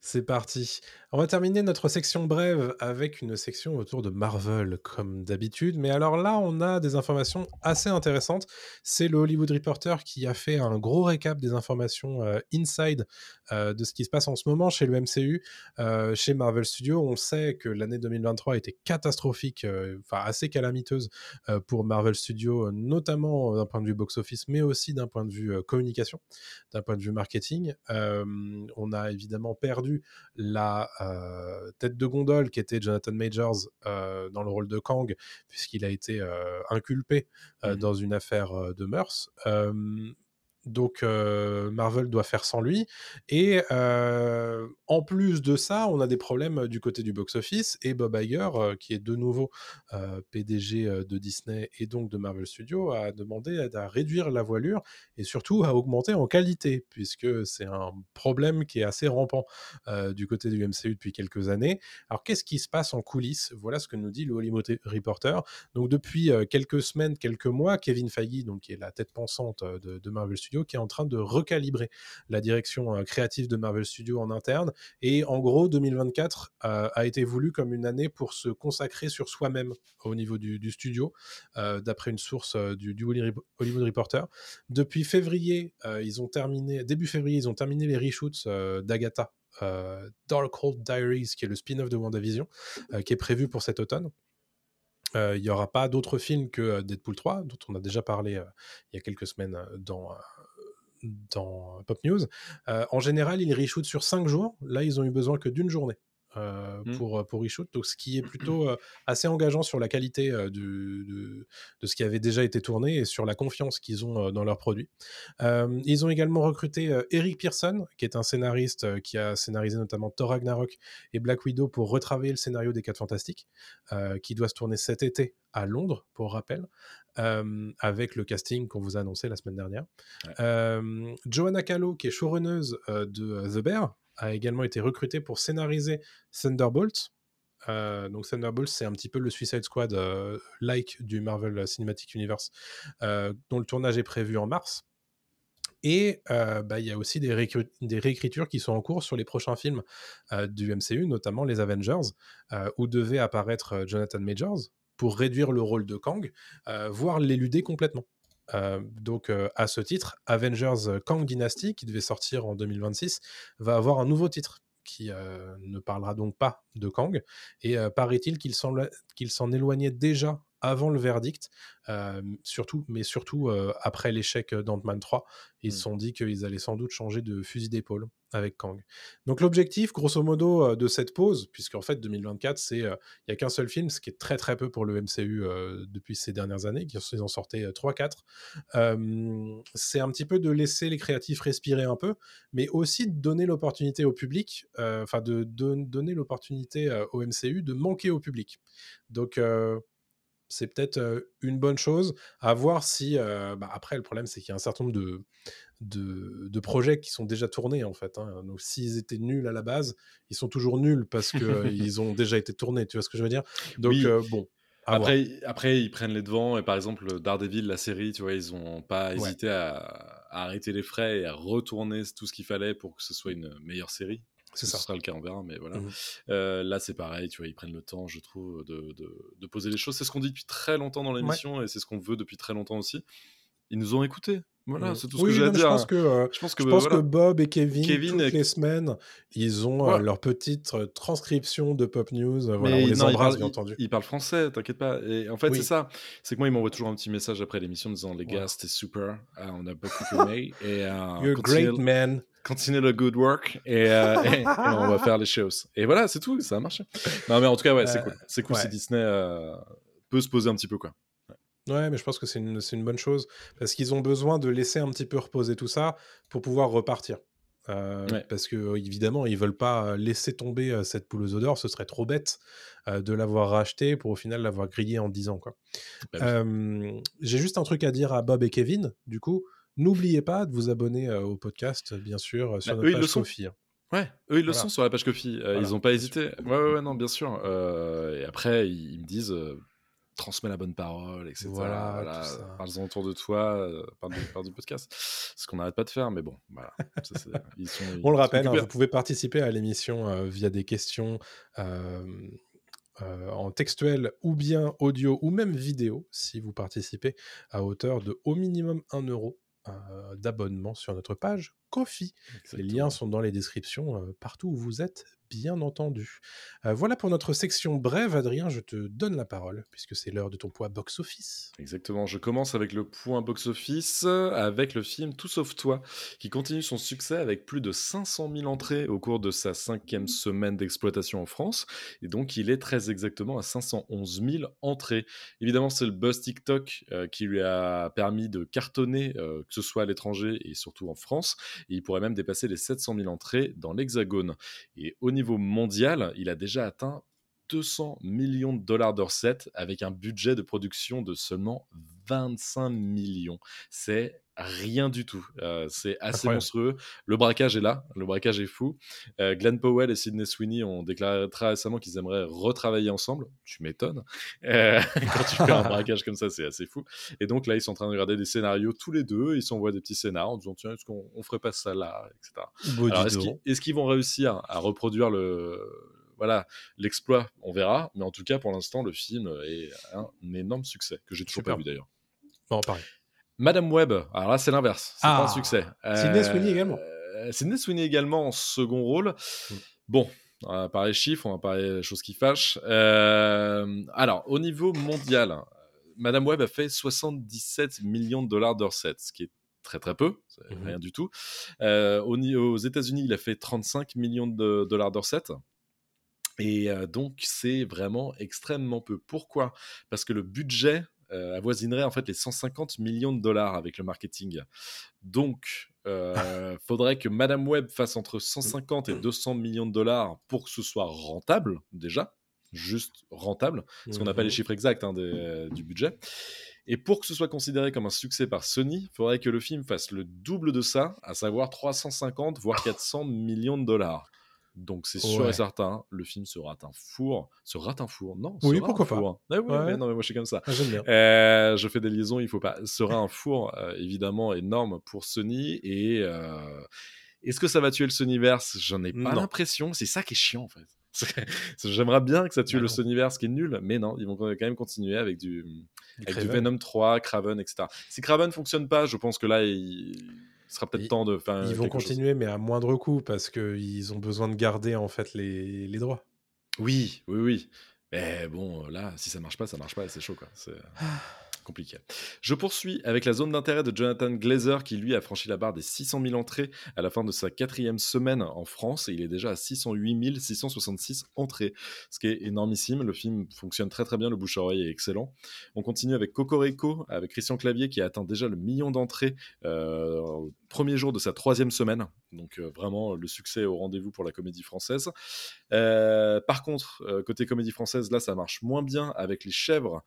C'est parti. On va terminer notre section brève avec une section autour de Marvel, comme d'habitude. Mais alors là, on a des informations assez intéressantes. C'est le Hollywood Reporter qui a fait un gros récap des informations euh, inside euh, de ce qui se passe en ce moment chez le MCU, chez Marvel Studios. On sait que l'année 2023 a été catastrophique, enfin assez calamiteuse euh, pour Marvel Studios, euh, notamment d'un point de vue box-office, mais aussi d'un point de vue euh, communication, d'un point de vue marketing. Euh, on a évidemment perdu la euh, tête de gondole qui était Jonathan Majors euh, dans le rôle de Kang, puisqu'il a été euh, inculpé euh, Mhm. dans une affaire euh, de mœurs. Donc Marvel doit faire sans lui. Et en plus de ça, on a des problèmes du côté du box-office. Et Bob Iger, qui est de nouveau PDG de Disney et donc de Marvel Studios, a demandé à, réduire la voilure et surtout à augmenter en qualité, puisque c'est un problème qui est assez rampant du côté du MCU depuis quelques années. Alors qu'est-ce qui se passe en coulisses? Voilà ce que nous dit le Hollywood Reporter. Donc depuis quelques semaines, quelques mois, Kevin Feige, donc qui est la tête pensante de, de Marvel Studios, qui est en train de recalibrer la direction euh, créative de Marvel Studios en interne. Et en gros, 2024 euh, a été voulu comme une année pour se consacrer sur soi-même au niveau du, studio, euh, d'après une source du, du Holly- Hollywood Reporter. Depuis février, ils ont terminé, début février, ils ont terminé les reshoots d'Agatha. euh, Darkhold Diaries, qui est le spin-off de WandaVision, euh, qui est prévu pour cet automne. Il n'y aura pas d'autres films que Deadpool 3, dont on a déjà parlé il y a quelques semaines dans, dans Pop News. Euh, en général, ils reshootent sur 5 jours. Là, ils ont eu besoin que d'une journée. euh, Mm. pour, euh, pour reshoot, donc ce qui est plutôt euh, assez engageant sur la qualité euh, du- de, de ce qui avait déjà été tourné et sur la confiance qu'ils ont dans leurs produits. Ils ont également recruté Eric Pearson, qui est un scénariste qui a scénarisé notamment Thor Ragnarok et Black Widow pour retravailler le scénario des 4 Fantastiques, qui doit se tourner cet été à Londres, pour rappel, euh, avec le casting qu'on vous a annoncé la semaine dernière. Ouais. Euh, Joanna Callow, qui est showrunneuse euh, de The Bear, a également été recrutée pour scénariser Thunderbolt. Euh, donc Thunderbolt, c'est un petit peu le Suicide Squad euh, like du Marvel Cinematic Universe, euh, dont le tournage est prévu en mars. Et bah, il y a aussi des, réécri- des réécritures qui sont en cours sur les prochains films du MCU, notamment les Avengers, où devait apparaître Jonathan Majors pour réduire le rôle de Kang, euh, voire l'éluder complètement. Euh, donc, euh, à ce titre, Avengers Kang Dynasty, qui devait sortir en 2026, va avoir un nouveau titre qui ne parlera donc pas de Kang. Et paraît-il qu'il s'en éloignait déjà avant le verdict, euh, surtout, mais surtout euh, après l'échec d'Ant-Man 3. Ils se sont dit qu'ils allaient sans doute changer de fusil d'épaule avec Kang. Donc l'objectif, grosso modo, euh, de cette pause, puisqu'en fait 2024, c'est euh, il n'y a qu'un seul film, ce qui est très très peu pour le MCU euh, depuis ces dernières années, ils en sortaient 3-4. c'est un petit peu de laisser les créatifs respirer un peu, mais aussi de donner l'opportunité au public, euh, enfin de, de donner l'opportunité euh, au MCU de manquer au public. Donc euh, c'est peut-être une bonne chose à voir si euh, bah, après le problème c'est qu'il y a un certain nombre de, de, de projets qui sont déjà tournés en fait hein. donc s'ils étaient nuls à la base ils sont toujours nuls parce qu'ils ont déjà été tournés tu vois ce que je veux dire? Donc Oui. euh, bon à voir. Après, après, ils prennent les devants et par exemple Daredevil, la série, tu vois, ils ont pas Ouais. hésité à, à arrêter les frais et à retourner tout ce qu'il fallait pour que ce soit une meilleure série. C'est Ce sera le cas, on verra, mais voilà. Mhm. Euh, là, c'est pareil, tu vois, ils prennent le temps, je trouve, de, de, de poser les choses. C'est ce qu'on dit depuis très longtemps dans l'émission et c'est ce qu'on veut depuis très longtemps aussi. Ils nous ont écoutés. Voilà, Mhm. c'est tout ce oui, que j'ai à mais dire. je pense que euh, Je pense que, Je pense voilà. que Bob et Kevin, Kevin toutes et- les semaines, ils ont euh, Ouais. leur petite euh, transcription de Pop News. euh, voilà, on les non, embrasse, bien entendu. Il parle français, t'inquiète pas. Et en fait, Oui. c'est ça. C'est que moi, il m'envoie toujours un petit message après l'émission en disant Les gars, Voilà. c'était super. On a beaucoup aimé. et You're continuez, great man. continuez le good work. Et, et- et on va faire les choses. Et voilà, c'est tout. Ça a marché. Non, mais en tout cas, ouais, c'est cool. C'est cool ouais. si Disney peut se poser un petit peu, quoi. Ouais, mais je pense que c'est une, c'est une bonne chose parce qu'ils ont besoin de laisser un petit peu reposer tout ça pour pouvoir repartir. Euh, Ouais. Parce que euh, évidemment, ils veulent pas laisser tomber euh, cette poule aux odeurs. Ce serait trop bête euh, de l'avoir rachetée pour au final l'avoir grillée en 10 ans. Quoi. Bah oui. Euh, J'ai juste un truc à dire à Bob et Kevin. Du coup, n'oubliez pas de vous abonner euh, au podcast, bien sûr, euh, sur Bah, notre page. Ko-fi, hein. Ouais, eux, ils le Voilà. sont sur la page Kofi. Euh, Voilà, ils ont pas hésité. Ouais, ouais, ouais, non, bien sûr. Euh, et après, ils, ils me disent. euh, transmets la bonne parole, etc. Voilà, Voilà, parle-en autour de toi, euh, parle, du, parle du podcast. Ce qu'on n'arrête pas de faire, mais bon, voilà. Ça, c'est- ils sont- On le rappelle, hein, vous pouvez participer à l'émission euh, via des questions euh, euh, en textuel ou bien audio ou même vidéo si vous participez à hauteur de au minimum 1 euro euh, d'abonnement sur notre page Kofi. Les liens sont dans les descriptions euh, partout où vous êtes, bien entendu. Euh, voilà pour notre section brève. Adrien, je te donne la parole puisque c'est l'heure de ton poids box-office. Exactement, je commence avec le point box-office, avec le film Tout sauf toi, qui continue son succès avec plus de 500 000 entrées au cours de sa cinquième semaine d'exploitation en France, et donc il est très exactement à 511 000 entrées. Évidemment, c'est le buzz TikTok euh, qui lui a permis de cartonner, euh, que ce soit à l'étranger et surtout en France, et il pourrait même dépasser les 700 000 entrées dans l'Hexagone. Et au niveau mondial, il a déjà atteint 200 millions de dollars de recettes avec un budget de production de seulement 25 millions. C'est rien du tout. Euh, c'est assez Incroyable. monstrueux. Le braquage est là. Le braquage est fou. Euh, Glenn Powell et Sidney Sweeney ont déclaré très récemment qu'ils aimeraient retravailler ensemble. Tu m'étonnes. Euh, quand tu fais un braquage comme ça, c'est assez fou. Et donc là, ils sont en train de regarder des scénarios tous les deux. Ils s'envoient des petits scénars en disant tiens, est-ce qu'on on ferait pas ça là, etc. Est-ce qu'ils est-ce qu'ils vont réussir à reproduire le voilà l'exploit? On verra, mais en tout cas pour l'instant le film est un énorme succès que j'ai toujours Super. pas vu d'ailleurs. Bon, pareil. Madame Webb, alors là c'est l'inverse, c'est pas Ah, un succès. Sydney Sweeney également. euh, Sydney Sweeney également en second rôle. Mm. Bon. On va parler chiffres, on va parler choses qui fâchent. Euh, alors, au niveau mondial, Madame Webb a fait 77 millions de dollars de recettes, ce qui est très très peu, Mhm. rien du tout. Euh, aux États-Unis, il a fait 35 millions de dollars de recettes. Et euh, donc, c'est vraiment extrêmement peu. Pourquoi? Parce que le budget euh, avoisinerait en fait les 150 millions de dollars avec le marketing. Donc, euh, faudrait que Madame Web fasse entre 150 et 200 millions de dollars pour que ce soit rentable, déjà. Juste rentable, parce qu'on n'a pas les chiffres exacts hein, des- du budget. Et pour que ce soit considéré comme un succès par Sony, il faudrait que le film fasse le double de ça, à savoir 350 voire 400 millions de dollars. Donc c'est sûr Ouais. et certain, le film se rate un four. Se rate un four Non, Oui, sera pourquoi un pas. four. Ah oui, Ouais. mais non, mais moi je suis comme ça. Ah, J'aime bien. Euh, je fais des liaisons, il faut pas. Sera un four euh, évidemment énorme pour Sony et euh, est-ce que ça va tuer le Sonyverse? J'en ai pas l'impression. C'est ça qui est chiant en fait. J'aimerais bien que ça tue Bah le non. Sonyverse qui est nul, mais non, ils vont quand même continuer avec du, Du avec du Craven. Venom 3, Craven, etc. Si Craven fonctionne pas, je pense que là il, il sera peut-être temps de faire Ils vont chose. continuer, mais à moindre coût, parce qu'ils ont besoin de garder en fait les, les droits. Oui, oui, oui. Mais bon, là, si ça marche pas, ça marche pas, c'est chaud, quoi. C'est compliqué. Je poursuis avec la zone d'intérêt de Jonathan Glazer, qui lui a franchi la barre des 600 000 entrées à la fin de sa quatrième semaine en France, et il est déjà à 608 666 entrées, ce qui est énormissime. Le film fonctionne très très bien, le bouche-oreille est excellent. On continue avec Cocorico, avec Christian Clavier, qui a atteint déjà le million d'entrées euh, premier jour de sa troisième semaine. Donc euh, vraiment, le succès au rendez-vous pour la comédie française. Euh, par contre, euh, côté comédie française, là, ça marche moins bien avec Les Chèvres,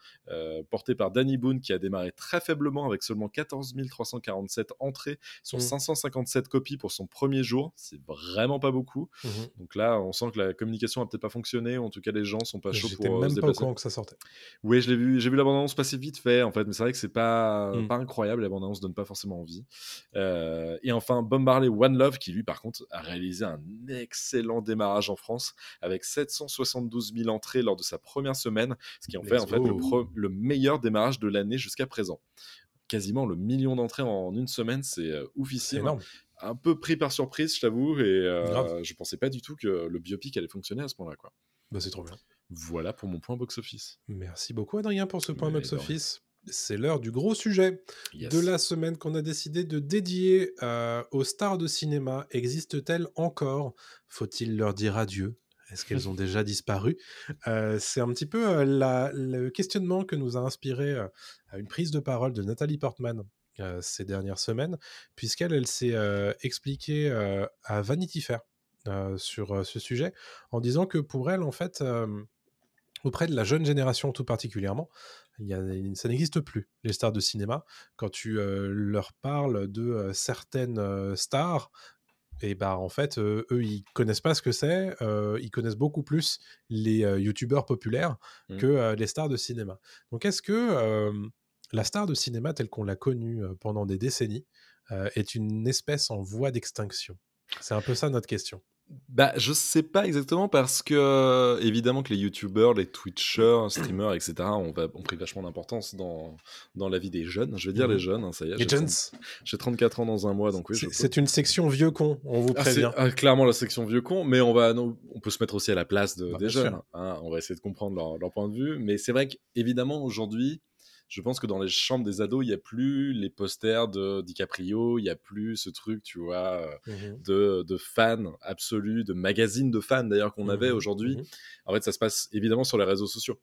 porté par Danny Boone, qui a démarré très faiblement avec seulement 14 347 entrées sur Mm. 557 copies pour son premier jour. C'est vraiment pas beaucoup. Mhm. Donc là, on sent que la communication a peut-être pas fonctionné. En tout cas, les gens sont pas chauds pour même se pas au courant que ça sortait. Oui, je l'ai vu. J'ai vu l'abondance passer vite fait, en fait, mais c'est vrai que c'est pas Mm. pas incroyable. L'abondance donne pas forcément envie. Euh, et enfin, Bob Marley One Love, qui lui, par contre, a réalisé un excellent démarrage en France avec 772 000 entrées lors de sa première semaine, ce qui en fait Let's en fait le, meilleur démarrage de l'année jusqu'à présent. Quasiment le million d'entrées en une semaine, c'est euh, oufissime. Un peu pris par surprise, je t'avoue, et euh, je pensais pas du tout que le biopic allait fonctionner à ce moment-là. Quoi. Bah, c'est trop bien. Voilà pour mon point box-office. Merci beaucoup, Adrien, pour ce point box-office. C'est l'heure du gros sujet Yes. de la semaine qu'on a décidé de dédier euh, aux stars de cinéma. Existent-elles encore? Faut-il leur dire adieu? Est-ce qu'elles ont déjà disparu? Euh, C'est un petit peu euh, la- le questionnement que nous a inspiré une prise de parole de Nathalie Portman ces dernières semaines, puisqu'elle elle, s'est expliquée à Vanity Fair sur ce sujet, en disant que pour elle, en fait, auprès de la jeune génération tout particulièrement, il y a, ça n'existe plus, les stars de cinéma. Quand tu euh, leur parles de euh, certaines euh, stars, Et bah en fait, eux, ils connaissent pas ce que c'est. ils connaissent beaucoup plus les youtubeurs populaires Mmh. que les stars de cinéma. Donc est-ce que la star de cinéma telle qu'on l'a connue pendant des décennies est une espèce en voie d'extinction? C'est un peu ça notre question. Bah, je sais pas exactement parce que, évidemment, que les youtubeurs, les twitchers, streamers, etc., ont, va- ont pris vachement d'importance dans, dans la vie des jeunes. Je vais dire Mhm. les jeunes, hein, ça y est. Les jeunes, 30 J'ai 34 ans dans un mois, donc oui. c'est- une section vieux con, on vous Ah, prévient. ah, clairement la section vieux con, mais on va, non, on peut se mettre aussi à la place de, Bah, des jeunes. hein. on va essayer de comprendre leur, leur point de vue, mais c'est vrai qu'évidemment aujourd'hui, je pense que dans les chambres des ados, il y a plus les posters de DiCaprio, il y a plus ce truc, tu vois, euh, Mhm. de, de fans absolus, de magazines de fans d'ailleurs qu'on avait Mhm. aujourd'hui. Mhm. En fait, ça se passe évidemment sur les réseaux sociaux.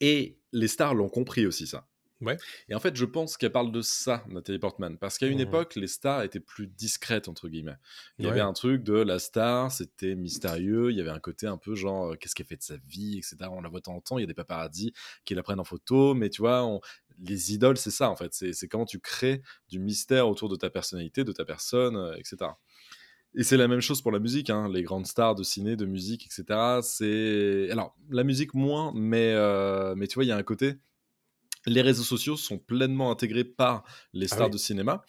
Et les stars l'ont compris aussi, ça. Ouais. Et en fait, je pense qu'elle parle de ça, Nathalie Portman. Parce qu'à une Mhm. époque, les stars étaient plus discrètes, entre guillemets. Il y Ouais. avait un truc de la star, c'était mystérieux. Il y avait un côté un peu genre, euh, qu'est-ce qu'elle fait de sa vie, etc. On la voit de temps en temps. Il y a des paparazzis qui la prennent en photo. Mais tu vois, on- les idoles, c'est ça, en fait. C'est c'est comment tu crées du mystère autour de ta personnalité, de ta personne, euh, etc. Et c'est la même chose pour la musique, hein. les grandes stars de ciné, de musique, etc. C'est alors la musique moins, mais euh, mais tu vois, il y a un côté. Les réseaux sociaux sont pleinement intégrés par les Ah stars oui. de cinéma.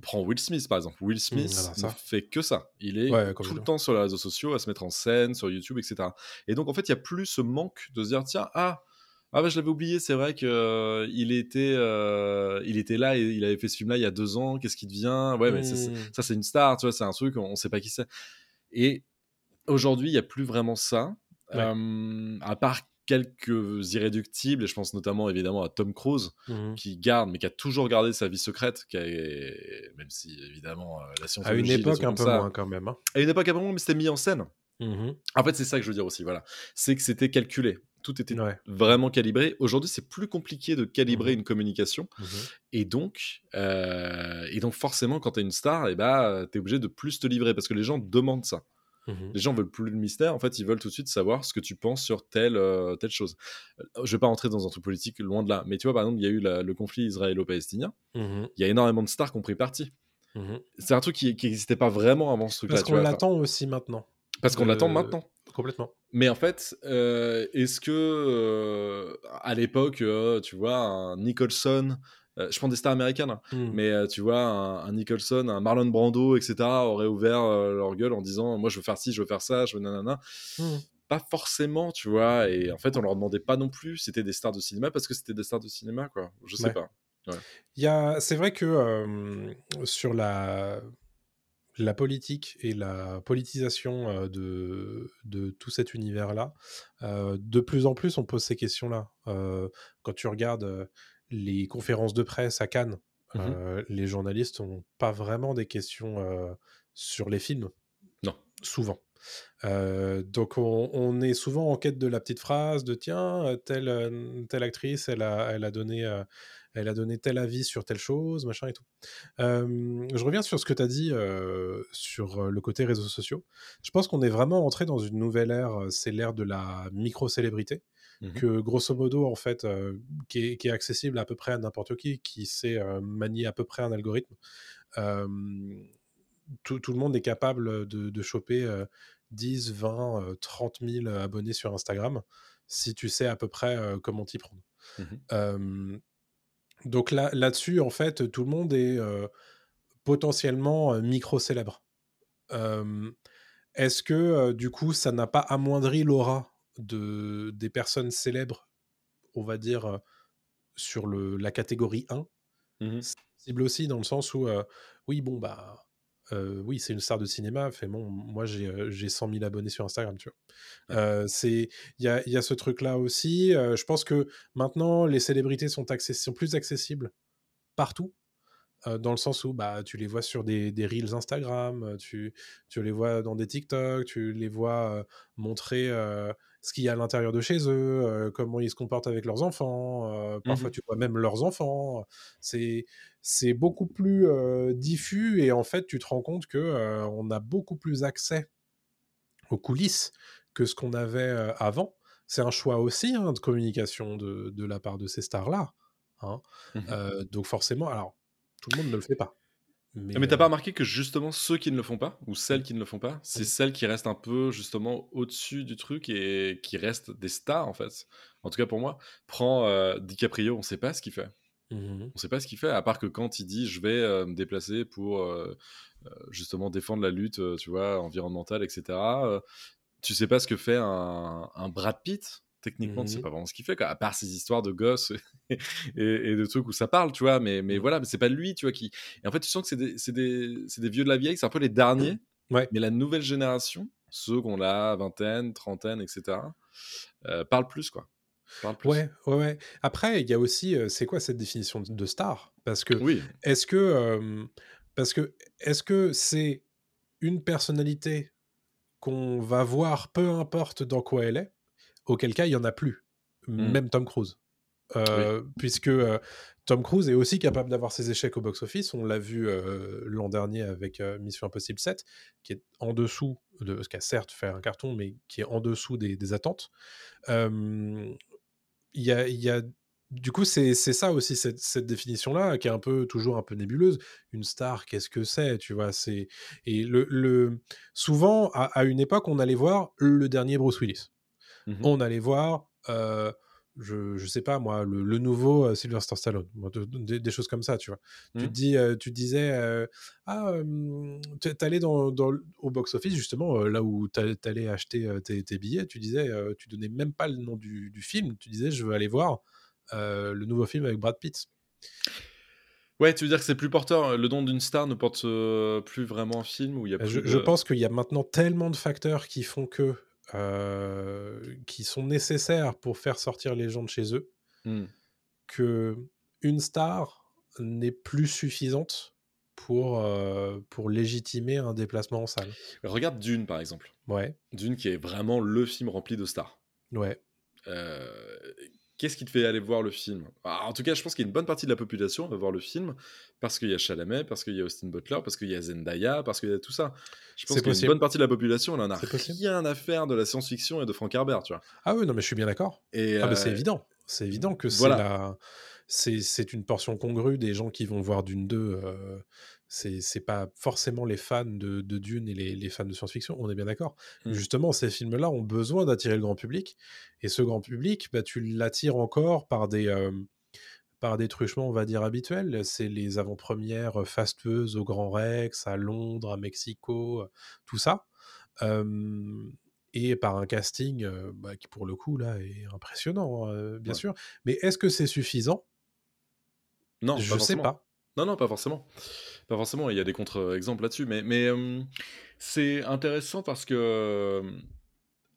Prends Will Smith par exemple. Will Smith alors ne fait que ça. Il est Ouais, tout le temps sur les réseaux sociaux, à se mettre en scène, sur YouTube, etc. Et donc en fait, il y a plus ce manque de se dire tiens ah ah bah je l'avais oublié, c'est vrai que euh, était euh, il était là et il avait fait ce film-là il y a deux ans. Qu'est-ce qui devient? Ouais, mais Mhm. ça c'est une star, tu vois, c'est un truc, on, on sait pas qui c'est. Et aujourd'hui, il y a plus vraiment ça, Ouais. Euh, à part quelques irréductibles. Et je pense notamment évidemment à Tom Cruise Mhm. qui garde, mais qui a toujours gardé sa vie secrète, qui a- même si évidemment euh, la À scientologie, une époque un peu ça- moins quand même. hein. À une époque un peu moins, mais c'était mis en scène. Mhm. En fait, c'est ça que je veux dire aussi, voilà. C'est que c'était calculé. Tout était Ouais. vraiment calibré. Aujourd'hui, c'est plus compliqué de calibrer Mhm. une communication. Et donc, euh, et donc forcément, quand tu es une star, et bah, tu es obligé de plus te livrer parce que les gens demandent ça. Mhm. Les gens veulent plus le mystère, en fait, ils veulent tout de suite savoir ce que tu penses sur telle, euh, telle chose. Euh, Je vais pas rentrer dans un truc politique loin de là, mais tu vois, par exemple, il y a eu la- le conflit israélo-palestinien, Mhm. il y a énormément de stars qui ont pris parti. Mhm. C'est un truc qui n'existait pas vraiment avant ce truc-là. Parce qu'on l'attend aussi maintenant. Parce qu'on de- l'attend maintenant. Complètement. Mais en fait, euh, est-ce que euh, à l'époque, tu vois, un Nicholson, euh, je prends des stars américaines, hein, Mhm. mais euh, tu vois, un, un Nicholson, un Marlon Brando, etc., auraient ouvert euh, leur gueule en disant Moi, je veux faire ci, je veux faire ça, je veux nanana. Mhm. Pas forcément, tu vois, et en fait, on leur demandait pas non plus, c'était des stars de cinéma parce que c'était des stars de cinéma, quoi. Je sais Ouais. pas. Il y a, c'est vrai que sur la, la politique et la politisation de, de tout cet univers-là, euh, de plus en plus on pose ces questions-là. Euh, quand tu regardes les conférences de presse à Cannes, Mhm. euh, les journalistes n'ont pas vraiment des questions euh, sur les films. Non. Souvent. Euh, donc on, on est souvent en quête de la petite phrase de tiens telle telle actrice elle a elle a donné euh, elle a donné tel avis sur telle chose machin et tout. Euh, je reviens sur ce que tu as dit sur le côté réseaux sociaux. Je pense qu'on est vraiment entré dans une nouvelle ère. C'est l'ère de la micro célébrité Mhm. que grosso modo en fait euh, qui, est, qui est accessible à peu près à n'importe qui qui sait euh, manier à peu près un algorithme. Tout, tout le monde est capable de, de choper euh, 10, 20, euh, 30 000 abonnés sur Instagram si tu sais à peu près euh, comment t'y prendre. Euh, donc là, là-dessus, en fait, tout le monde est potentiellement micro-célèbre. Euh, Est-ce que, euh, du coup, ça n'a pas amoindri l'aura de, des personnes célèbres, on va dire, euh, sur le, la catégorie 1 Mhm. c'est possible aussi dans le sens où, euh, oui, bon, bah, euh, oui, c'est une star de cinéma, fait bon, moi j'ai j'ai 100 000 abonnés sur Instagram, tu vois. Euh, c'est- Il y a, y a ce truc-là aussi. euh, je pense que maintenant, les célébrités sont, access- sont plus accessibles partout. dans le sens où bah, tu les vois sur des, des reels Instagram, tu, tu les vois dans des TikTok, tu les vois montrer ce qu'il y a à l'intérieur de chez eux, euh, comment ils se comportent avec leurs enfants. euh, parfois, tu vois même leurs enfants. C'est c'est beaucoup plus diffus et en fait, tu te rends compte que on a beaucoup plus accès aux coulisses que ce qu'on avait avant. C'est un choix aussi hein, de communication de, de la part de ces stars-là. hein. Mhm. Euh, donc forcément, alors tout le monde ne le fait pas. Mais, mais t'as pas remarqué que justement ceux qui ne le font pas, ou celles qui ne le font pas, c'est celles qui restent un peu justement au-dessus du truc et qui restent des stars en fait. En tout cas pour moi, prends DiCaprio, on sait pas ce qu'il fait. Mmh on sait pas ce qu'il fait, à part que quand il dit je vais me déplacer pour justement défendre la lutte, tu vois, environnementale, etc. tu sais pas ce que fait un, un Brad Pitt? Techniquement, c'est mmh pas vraiment ce qu'il fait, à part ces histoires de gosses et, de trucs où ça parle, tu vois. Mais, mais mmh. voilà, mais c'est pas lui, tu vois, qui. Et en fait, tu sens que c'est des, des, des, vieux de la vieille, c'est un peu les derniers. Ouais. Mais la nouvelle génération, ceux qu'on a vingtaine, trentaine, etc., euh, parle plus, quoi. Parle plus. Ouais, ouais, ouais. Après, il y a aussi, euh, c'est quoi cette définition de star? Parce que, oui. est-ce que, parce que, est-ce que c'est une personnalité qu'on va voir, peu importe dans quoi elle est, auquel cas il n'y en a plus, mmh. même Tom Cruise. Euh, puisque euh, Tom Cruise est aussi capable d'avoir ses échecs au box-office. On l'a vu euh, l'an dernier avec Mission Impossible 7, qui est en dessous de ce qu'a certes fait un carton, mais qui est en dessous des, attentes. Il y a, du coup, c'est ça aussi, cette, définition-là, qui est un peu toujours un peu nébuleuse. Une star, qu'est-ce que c'est Tu vois, c'est et le, souvent à, une époque, on allait voir le dernier Bruce Willis. Mmh on allait voir, je, je sais pas moi, le, nouveau Sylvester Stallone, des, choses comme ça, tu vois. Tu, te mmh. dis, tu disais, ah, t'allais dans, dans, au box-office, justement, là où t'allais acheter tes, billets, tu disais, tu donnais même pas le nom du, film, tu disais, je veux aller voir le nouveau film avec Brad Pitt. Ouais, tu veux dire que c'est plus porteur, le nom d'une star ne porte plus vraiment un film où il y a bah, je, je, pense qu'il y a maintenant tellement de facteurs qui font que euh, qui sont nécessaires pour faire sortir les gens de chez eux, mmh. que une star n'est plus suffisante pour, euh, pour légitimer un déplacement en salle. Regarde Dune, par exemple. Ouais. Dune, qui est vraiment le film rempli de stars. Ouais. Euh, Qu'est-ce qui te fait aller voir le film? Ah, En tout cas, je pense qu'il y a une bonne partie de la population va voir le film parce qu'il y a Chalamet, parce qu'il y a Austin Butler, parce qu'il y a Zendaya, parce qu'il y a tout ça. Je pense qu'une bonne partie de la population, elle en a rien à faire de la science-fiction et de Frank Herbert, tu vois. Ah oui, non, mais je suis bien d'accord. Et ah, c'est euh, évident. C'est évident que c'est la... c'est une portion congrue des gens qui vont voir Dune 2. Euh, c'est pas forcément les fans de, Dune et les, fans de science-fiction, on est bien d'accord. Mmh. Justement, ces films-là ont besoin d'attirer le grand public, et ce grand public, bah, tu l'attires encore par des, par des truchements, on va dire, habituels. C'est les avant-premières fastueuses au Grand Rex, à Londres, à Mexico, tout ça. et par un casting bah, qui, pour le coup, là, est impressionnant, hein, bien sûr. Mais est-ce que c'est suffisant? Non, je ne sais pas. Non, non, pas forcément. Pas forcément, il y a des contre-exemples là-dessus, mais, mais c'est intéressant parce que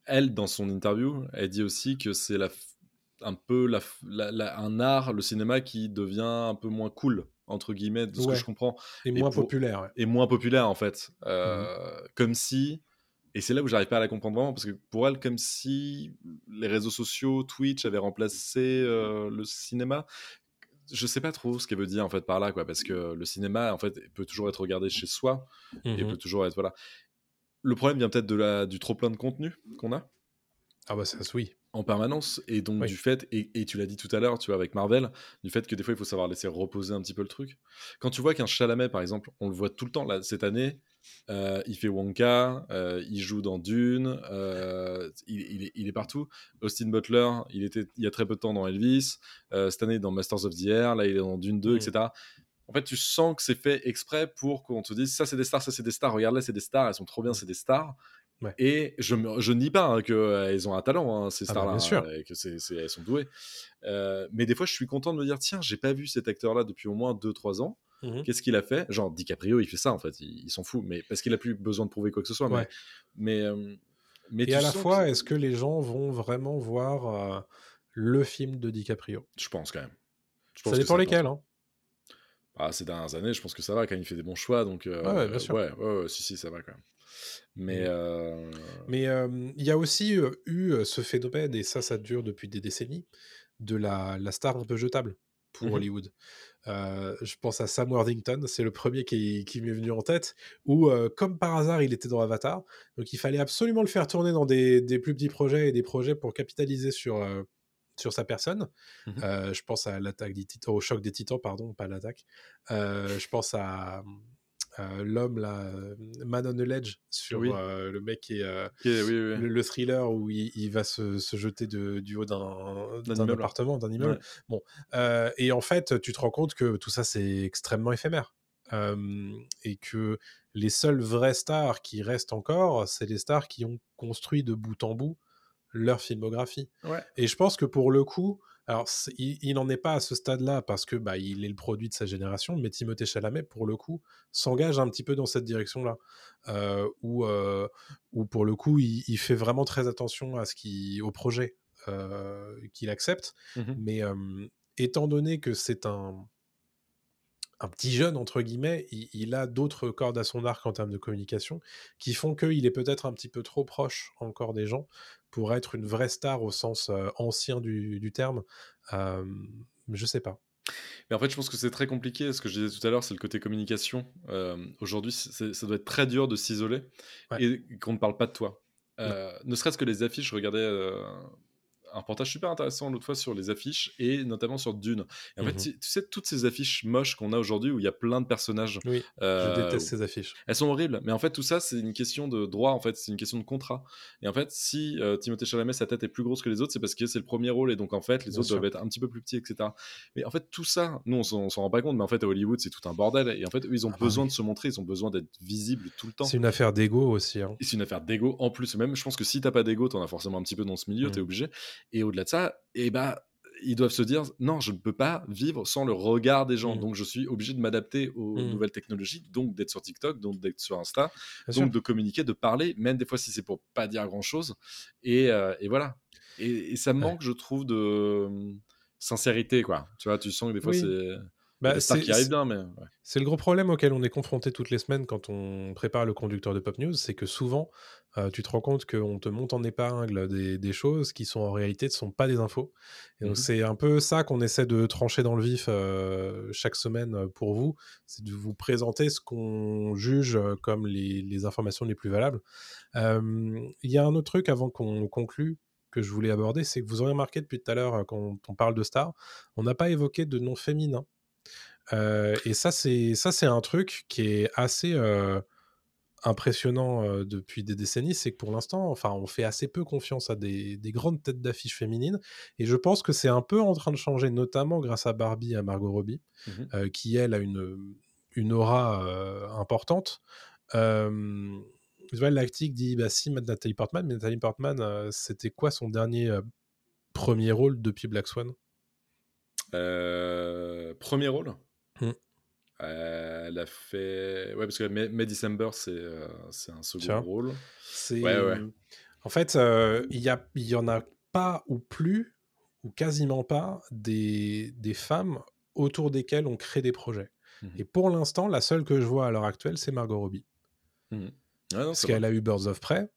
elle, dans son interview, elle dit aussi que c'est la, un peu la, un art, le cinéma, qui devient un peu moins cool, entre guillemets, de ce que je comprends. Et, moins populaire. Et moins populaire, en fait. Mmh euh, comme si... Et c'est là où j'arrive pas à la comprendre vraiment, parce que pour elle, comme si les réseaux sociaux, Twitch avaient remplacé euh, le cinéma je sais pas trop ce qu'elle veut dire en fait par là quoi parce que le cinéma en fait peut toujours être regardé chez soi et mmh peut toujours être voilà. Le problème vient peut-être de la du trop plein de contenu qu'on a. Ah bah ça oui en permanence et donc du fait et, tu l'as dit tout à l'heure tu vois avec Marvel du fait que des fois il faut savoir laisser reposer un petit peu le truc quand tu vois qu'un Chalamet par exemple on le voit tout le temps là cette année euh, il fait Wonka, euh, il joue dans Dune, euh, il, est, partout. Austin Butler, il était il y a très peu de temps dans Elvis, cette année dans Masters of the Air, là il est dans Dune 2, etc. Mm. En fait, tu sens que c'est fait exprès pour qu'on te dise ça c'est des stars, ça c'est des stars, regarde là c'est des stars, elles sont trop bien, mm. c'est des stars. Et je ne nie pas hein, qu'elles ont un talent, hein, ces ah bah, stars-là, et que c'est, elles sont douées. mais des fois, je suis content de me dire tiens, j'ai pas vu cet acteur-là depuis au moins 2-3 ans. Mmh Qu'est-ce qu'il a fait? Genre DiCaprio, il fait ça en fait, il, s'en fout, mais parce qu'il a plus besoin de prouver quoi que ce soit. Mais, mais, et à la fois, est-ce que les gens vont vraiment voir euh, le film de DiCaprio? Je pense quand même. ça dépend lesquels. Hein. Ah, ces dernières années, je pense que ça va quand il fait des bons choix, donc euh, ouais, bien sûr. Ouais, ouais, si, si, ça va quand même. Mais mmh. euh, mais il y a aussi eu ce phénomène, et ça, ça dure depuis des décennies, de la, la star un peu jetable pour mmh Hollywood. je pense à Sam Worthington, c'est le premier qui, m'est venu en tête, où, comme par hasard, il était dans Avatar. Donc, il fallait absolument le faire tourner dans des, plus petits projets et des projets pour capitaliser sur, sur sa personne. Mmh je pense à l'attaque des titans, au choc des titans, pardon, pas l'attaque. je pense à, euh, l'homme là, euh, Man on the Ledge sur Oui. euh, le mec qui est euh, oui, oui, le, le thriller où il, il va se, se jeter de, du haut d'un appartement, d'un immeuble. Ouais. Bon, et en fait, tu te rends compte que tout ça c'est extrêmement éphémère et que les seules vraies stars qui restent encore, c'est les stars qui ont construit de bout en bout leur filmographie. Ouais. Et je pense que pour le coup, alors il n'en est pas à ce stade-là parce que bah, il est le produit de sa génération, mais Timothée Chalamet, pour le coup, s'engage un petit peu dans cette direction-là, euh, où, euh, où pour le coup, il, il fait vraiment très attention à ce qui, au projet euh, qu'il accepte. Mhm. Mais étant donné que c'est un un petit jeune entre guillemets, il, il a d'autres cordes à son arc en termes de communication qui font qu'il est peut-être un petit peu trop proche encore des gens pour être une vraie star au sens ancien du, du terme. Je sais pas. Mais en fait, je pense que c'est très compliqué. Ce que je disais tout à l'heure, c'est le côté communication. Euh, Aujourd'hui, ça doit être très dur de s'isoler Ouais. et qu'on ne parle pas de toi. Euh, ne serait-ce que les affiches, je regardais euh, un reportage super intéressant l'autre fois sur les affiches et notamment sur Dune. Et en fait, Mhm. tu, tu sais, toutes ces affiches moches qu'on a aujourd'hui où il y a plein de personnages, Oui, euh, je déteste ces affiches. elles sont horribles. Mais en fait, tout ça, c'est une question de droit, en fait, c'est une question de contrat. Et en fait, si euh, Timothée Chalamet, sa tête est plus grosse que les autres, c'est parce que c'est le premier rôle et donc en fait, les Bien autres sûr. doivent être un petit peu plus petits, etc. Mais en fait, tout ça, nous, on s'en rend pas compte, mais en fait, à Hollywood, c'est tout un bordel. Et en fait, eux, ils ont Ah bah besoin oui. de se montrer, ils ont besoin d'être visibles tout le temps. C'est une affaire d'ego aussi. hein. C'est une affaire d'ego en plus. Même, je pense que si t'as pas d'ego, t'en as forcément un petit peu dans ce milieu, Mhm. t'es obligé. Et au-delà de ça, et bah, ils doivent se dire non, je ne peux pas vivre sans le regard des gens. Mhm. Donc, je suis obligé de m'adapter aux Mhm. nouvelles technologies, donc d'être sur TikTok, donc d'être sur Insta, Bien sûr. donc de communiquer, de parler, même des fois si c'est pour pas dire grand chose. Et, euh, et voilà. Et, et ça manque, je trouve, de euh, sincérité, quoi. Tu vois, tu sens que des fois, Oui. c'est. Bah, c'est- mais. ouais. Le gros problème auquel on est confronté toutes les semaines quand on prépare le conducteur de Pop News, c'est que souvent, euh, tu te rends compte qu'on te monte en épingle des, des choses qui sont en réalité ne sont pas des infos. Et donc Mhm. c'est un peu ça qu'on essaie de trancher dans le vif euh, chaque semaine euh, pour vous, c'est de vous présenter ce qu'on juge comme les, les informations les plus valables. Euh, Il y a un autre truc avant qu'on conclue que je voulais aborder, c'est que vous aurez remarqué depuis tout à l'heure quand on parle de stars, on n'a pas évoqué de nom féminin. Euh, et ça, c'est ça, c'est un truc qui est assez euh, impressionnant euh, depuis des décennies. C'est que pour l'instant, enfin, on fait assez peu confiance à des, des grandes têtes d'affiche féminines. Et je pense que c'est un peu en train de changer, notamment grâce à Barbie et à Margot Robbie, euh, qui elle a une, une aura importante. Euh, l'actique dit bah si Nathalie Portman, mais Nathalie Portman, c'était quoi son dernier premier rôle depuis Black Swan? Premier rôle? Hmm. Euh, Elle a fait. Ouais, parce que May, May December, c'est euh, c'est un second Tiens. rôle. C'est Ouais, ouais. en fait euh, il y a il y en a pas ou plus ou quasiment pas des, des femmes autour desquelles on crée des projets. Mhm. Et pour l'instant, la seule que je vois à l'heure actuelle, c'est Margot Robbie. Mhm. Ah non, Parce qu'elle a eu Birds of Prey,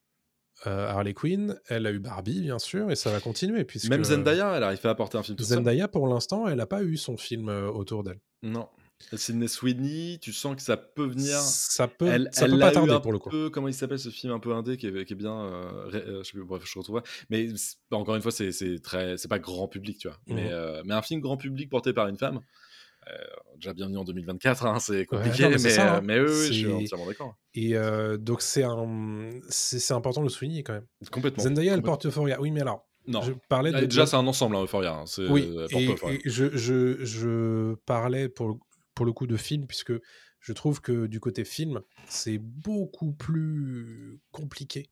euh, Harley Quinn, elle a eu Barbie, bien sûr, et ça va continuer. Puisque Même Zendaya, elle arrive à apporter un film tout seul. Zendaya, pour l'instant, elle n'a pas eu son film euh, autour d'elle. Non. Sydney Sweeney, tu sens que ça peut venir. Ça peut, elle ça elle peut pas tarder un pour le coup. peu, comment il s'appelle ce film un peu indé qui est, qui est bien. euh, ré- euh, je sais plus, bref, je retrouverai. Mais encore une fois, c'est très, c'est pas grand public, tu vois. Mhm. Mais, mais un film grand public porté par une femme. Euh, déjà bienvenue en 2024, hein, c'est compliqué, non, mais mais, ça, euh, hein. mais oui, oui, je suis entièrement d'accord. Et euh, donc, c'est un... c'est c'est important de le souligner quand même. Complètement. Zendaya, elle porte Euphoria. Oui, mais alors, Non. je parlais de. déjà, c'est un ensemble, hein, Euphoria. hein, Oui, et, je, je, je parlais pour le, pour le coup de film, puisque je trouve que du côté film, c'est beaucoup plus compliqué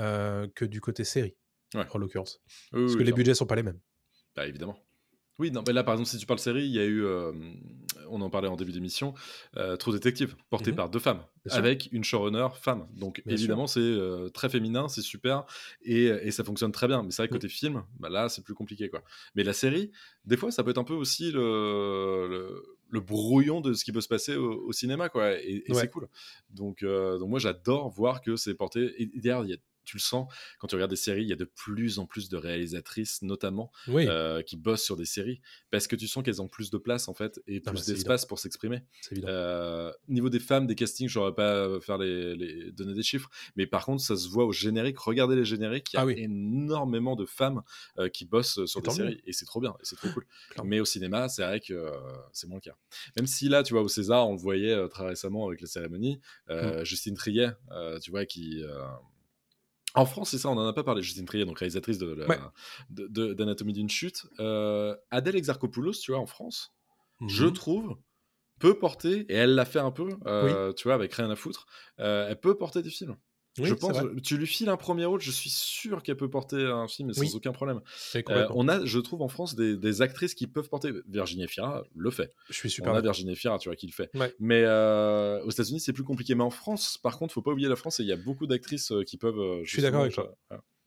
euh, que du côté série, Ouais. en l'occurrence. Oui, Parce oui, que les budgets sont pas les mêmes. Bah, évidemment. Oui, non, mais là, par exemple, si tu parles série, il y a eu, euh, on en parlait en début d'émission, euh, True Detective, porté Mhm. par deux femmes, Bien sûr. avec une showrunner femme. Donc, Bien évidemment, c'est euh, très féminin, c'est super, et, et ça fonctionne très bien. Mais c'est vrai que Mhm. côté film, bah, là, c'est plus compliqué, quoi. Mais la série, des fois, ça peut être un peu aussi le, le, le brouillon de ce qui peut se passer au, au cinéma, quoi. Et, et Ouais. c'est cool. Donc, euh, donc moi, j'adore voir que c'est porté. Et derrière, il y a tu le sens quand tu regardes des séries, il y a de plus en plus de réalisatrices, notamment, Oui, euh, qui bossent sur des séries, parce que tu sens qu'elles ont plus de place en fait et Ah bah, plus d'espace pour s'exprimer. Euh, niveau des femmes, des castings, je n'aurais pas faire les, les- donner des chiffres, mais par contre, ça se voit au générique. Regardez les génériques, il y a Ah oui. énormément de femmes euh, qui bossent sur des mieux. séries, et c'est trop bien, c'est trop cool. Clairement. mais au cinéma, c'est vrai que euh, c'est moins le cas. Même si là, tu vois, au César, on le voyait euh, très récemment avec les cérémonies, euh, Justine Triet, euh, tu vois, qui. En France, c'est ça, on n'en a pas parlé. Justine Triet, donc réalisatrice Ouais. de- d'Anatomie d'une chute. Euh, Adèle Exarchopoulos, tu vois, en France, je Mhm. trouve, peut porter, et elle l'a fait un peu, euh, tu vois, avec rien à foutre, euh, elle peut porter des films. Oui, je pense, vrai. tu lui files un premier rôle, je suis sûr qu'elle peut porter un film sans Oui. aucun problème. Euh, on a, je trouve, en France des, des actrices qui peuvent porter. Virginie Fira le fait. Je suis on super a d'accord. Virginie Fira, tu vois, qui le fait. Ouais. Mais euh, aux États-Unis, c'est plus compliqué. Mais en France, par contre, faut pas oublier la France et il y a beaucoup d'actrices euh, qui peuvent. euh, Je suis d'accord avec toi.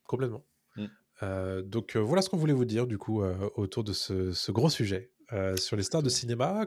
Complètement. Mm. Euh, donc euh, voilà ce qu'on voulait vous dire du coup euh, autour de ce, ce gros sujet euh, sur les stars de cinéma.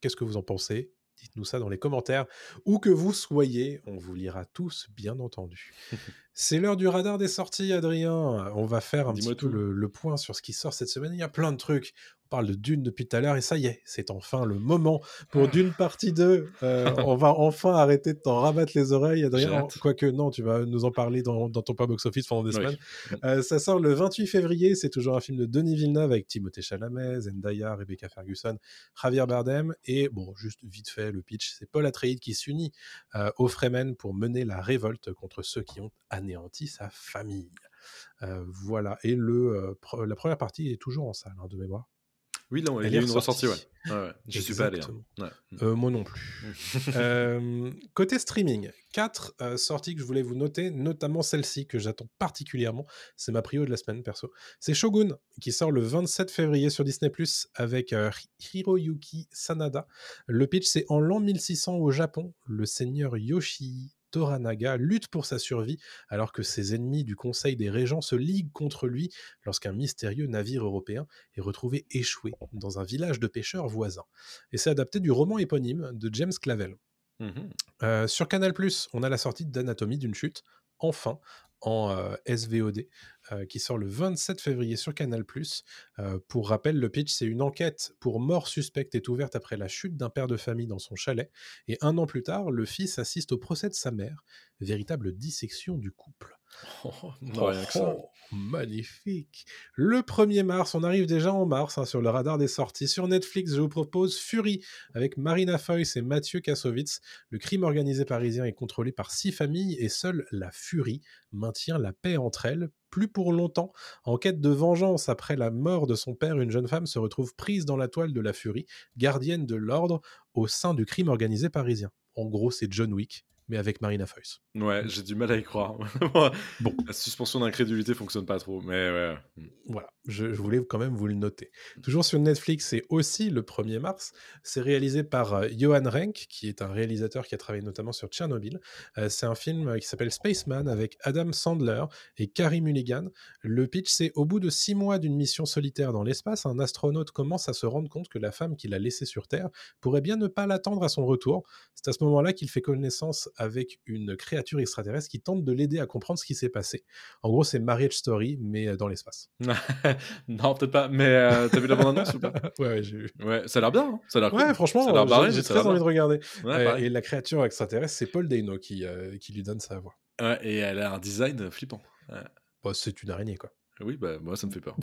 Qu'est-ce que vous en pensez? Dites-nous ça dans les commentaires. Où que vous soyez, on vous lira tous, bien entendu. C'est l'heure du radar des sorties, Adrien. On va faire un petit peu le point sur ce qui sort cette semaine. Il y a plein de trucs. Parle de Dune depuis tout à l'heure et ça y est, c'est enfin le moment pour Ah. Dune partie 2. Euh, on va enfin arrêter de t'en rabattre les oreilles, Adrien. Quoique non, tu vas nous en parler dans, dans ton pas box-office pendant des Oui. semaines. Euh, ça sort le 28 février. C'est toujours un film de Denis Villeneuve avec Timothée Chalamet, Zendaya, Rebecca Ferguson, Javier Bardem. Et bon, juste vite fait, le pitch, c'est Paul Atreides qui s'unit euh, aux Fremen pour mener la révolte contre ceux qui ont anéanti sa famille. Voilà. Et le, pre- la première partie est toujours en salle, hein, de mémoire. Oui, non, Elle il y a est une ressortie, ouais. Ouais. Je suis pas allé. hein. Ouais. Euh, moi non plus. Euh, côté streaming, quatre euh, sorties que je voulais vous noter, notamment celle-ci que j'attends particulièrement. C'est ma prio de la semaine perso. C'est Shogun qui sort le 27 février sur Disney Plus avec Hi- Hiroyuki Sanada. Le pitch, c'est en l'an 1600 au Japon, le seigneur Yoshi Toranaga lutte pour sa survie alors que ses ennemis du Conseil des Régents se liguent contre lui lorsqu'un mystérieux navire européen est retrouvé échoué dans un village de pêcheurs voisins. Et c'est adapté du roman éponyme de James Clavel. Mhm. Euh, sur Canal+, on a la sortie d'Anatomie d'une chute, enfin, en SVOD, qui sort le 27 février sur Canal+. Pour rappel, le pitch, c'est une enquête pour mort suspecte est ouverte après la chute d'un père de famille dans son chalet, et un an plus tard, le fils assiste au procès de sa mère, véritable dissection du couple. Oh, non, rien que ça. Oh, magnifique. Le 1er mars, on arrive déjà en mars hein, sur le radar des sorties. Sur Netflix, je vous propose Fury avec Marina Foïs et Mathieu Kassovitz. Le crime organisé parisien est contrôlé par six familles et seule la Furie maintient la paix entre elles. Plus pour longtemps, en quête de vengeance après la mort de son père, une jeune femme se retrouve prise dans la toile de la Furie, gardienne de l'ordre au sein du crime organisé parisien. En gros, c'est John Wick, mais avec Marina Foïs. Ouais, j'ai du mal à y croire. Bon. La suspension d'incrédulité fonctionne pas trop, mais ouais. Voilà, je, je voulais quand même vous le noter. Toujours sur Netflix et aussi le 1er mars, c'est réalisé par euh, Johan Renck, qui est un réalisateur qui a travaillé notamment sur Tchernobyl. Euh, c'est un film euh, qui s'appelle Spaceman avec Adam Sandler et Carey Mulligan. Le pitch, c'est au bout de six mois d'une mission solitaire dans l'espace, un astronaute commence à se rendre compte que la femme qu'il a laissée sur Terre pourrait bien ne pas l'attendre à son retour. C'est à ce moment-là qu'il fait connaissance avec une créature extraterrestre qui tente de l'aider à comprendre ce qui s'est passé. En gros, c'est Marriage Story, mais euh, dans l'espace. non, peut-être pas, mais euh, t'as vu la bande-annonce ou pas? Ouais, ouais, j'ai vu. Ouais, ça a l'air bien, hein. ça a l'air Ouais, cool. franchement, Ça a l'air barré, j'ai très envie de regarder. Ouais, Euh, et la créature extraterrestre, c'est Paul Dano qui, euh, qui lui donne sa voix. Ouais, et elle a un design flippant. Ouais. Bon, c'est une araignée, quoi. Oui, bah moi ça me fait peur.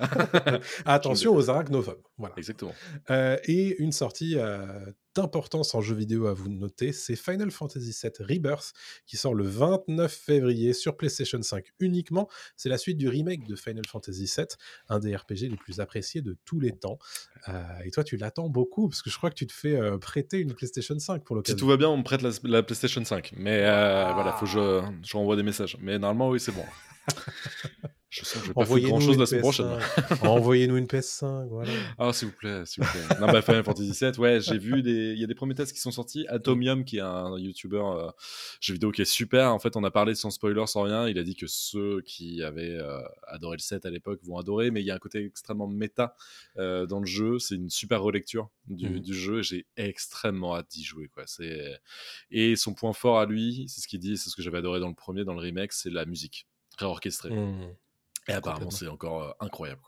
Attention aux arachnophobes. Voilà. Exactement. Euh, et une sortie euh, d'importance en jeu vidéo à vous noter, c'est Final Fantasy VII Rebirth, qui sort le 29 février sur PlayStation 5 uniquement. C'est la suite du remake de Final Fantasy VII, un des RPG les plus appréciés de tous les temps. Euh, et toi, tu l'attends beaucoup, parce que je crois que tu te fais prêter une PlayStation 5 pour Si l'occasion. tout va bien, on me prête la, la PlayStation 5. Mais voilà, faut que je, je renvoie des messages. Mais normalement, oui, c'est bon. je Envoyez-nous une, PS5. Envoyez-nous une PS5, voilà. Ah, s'il vous plaît, s'il vous plaît. non, bah, Final Fantasy VII, ouais, j'ai vu des, il y a des premiers tests qui sont sortis. Atomium, qui est un YouTuber euh, jeu vidéo qui est super. En fait, on a parlé sans spoiler, sans rien. Il a dit que ceux qui avaient euh, adoré le set à l'époque vont adorer, mais il y a un côté extrêmement méta euh, dans le jeu. C'est une super relecture du, mmh. du jeu. J'ai extrêmement hâte d'y jouer, quoi. C'est et son point fort à lui, c'est ce qu'il dit, c'est ce que j'avais adoré dans le premier, dans le remake, c'est la musique réorchestrée. Mmh. Et apparemment, c'est encore euh, incroyable.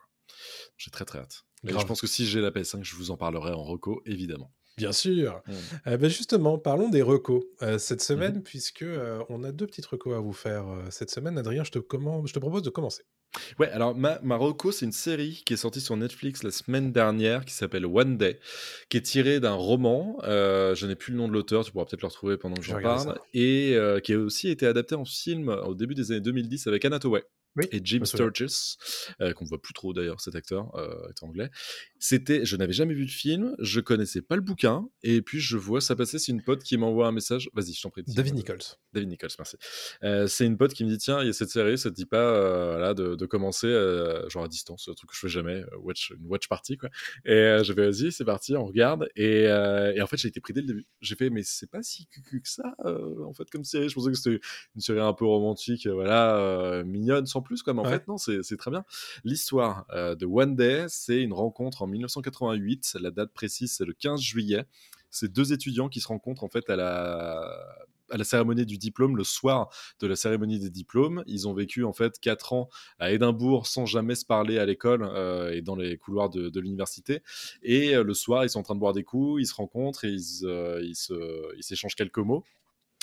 J'ai très très hâte. Et je pense que si j'ai la PS5, je vous en parlerai en reco, évidemment. Bien sûr. Mmh. Euh, ben justement, parlons des recos euh, cette semaine, mmh puisque on a deux petites recos à vous faire cette semaine. Adrien, je te, je te propose de commencer. Ouais, alors ma, Reco, c'est une série qui est sortie sur Netflix la semaine dernière qui s'appelle One Day, qui est tirée d'un roman. je n'ai plus le nom de l'auteur, tu pourras peut-être le retrouver pendant que j'en parle. Et qui a aussi été adapté en film au début des années 2010 avec Anna Et Jim Sturgis, euh, qu'on voit plus trop d'ailleurs, cet acteur euh, est anglais. C'était, je n'avais jamais vu le film, je connaissais pas le bouquin, et puis je vois ça passer. C'est une pote qui m'envoie un message. Vas-y, je t'en prie. David Nichols. David Nichols, merci. Euh, c'est une pote qui me dit tiens, il y a cette série, ça te dit pas voilà, de, de commencer genre à distance, un truc que je fais jamais, watch, une watch party quoi. Et je vais vas-y, c'est parti, on regarde. Et, et en fait, j'ai été pris dès le début. J'ai fait mais c'est pas si cucu que ça en fait comme série. Je pensais que c'était une série un peu romantique, voilà, mignonne, sans plus, comme en fait, non, c'est très bien. L'histoire euh, de One Day, c'est une rencontre en 1988. La date précise, c'est le 15 juillet. C'est deux étudiants qui se rencontrent en fait à la à la cérémonie du diplôme, le soir de la cérémonie des diplômes. Ils ont vécu en fait quatre ans à Édimbourg sans jamais se parler à l'école euh, et dans les couloirs de, l'université. Et euh, le soir, ils sont en train de boire des coups, ils se rencontrent et ils, ils s'échangent quelques mots.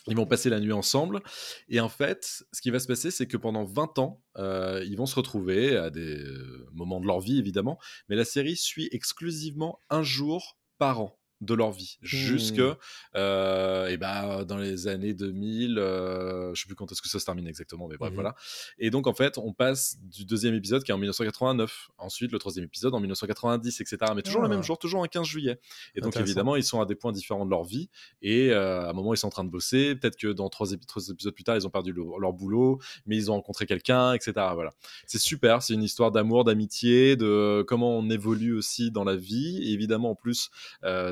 Ils vont passer la nuit ensemble. Et en fait, ce qui va se passer, c'est que pendant 20 ans, euh, ils vont se retrouver à des euh, moments de leur vie, évidemment. Mais la série suit exclusivement un jour par an de leur vie. Jusque mmh. euh, et ben dans les années 2000 euh, je sais plus quand est-ce que ça se termine exactement mais bref mmh voilà. Et donc en fait on passe du deuxième épisode qui est en 1989 ensuite le troisième épisode en 1990 etc mais toujours le même ah. jour toujours un 15 juillet. Et donc évidemment ils sont à des points différents de leur vie et euh, à un moment ils sont en train de bosser. Peut-être que dans trois, épisodes plus tard ils ont perdu leur boulot mais ils ont rencontré quelqu'un etc voilà. C'est super c'est une histoire d'amour d'amitié de comment on évolue aussi dans la vie. Et évidemment en plus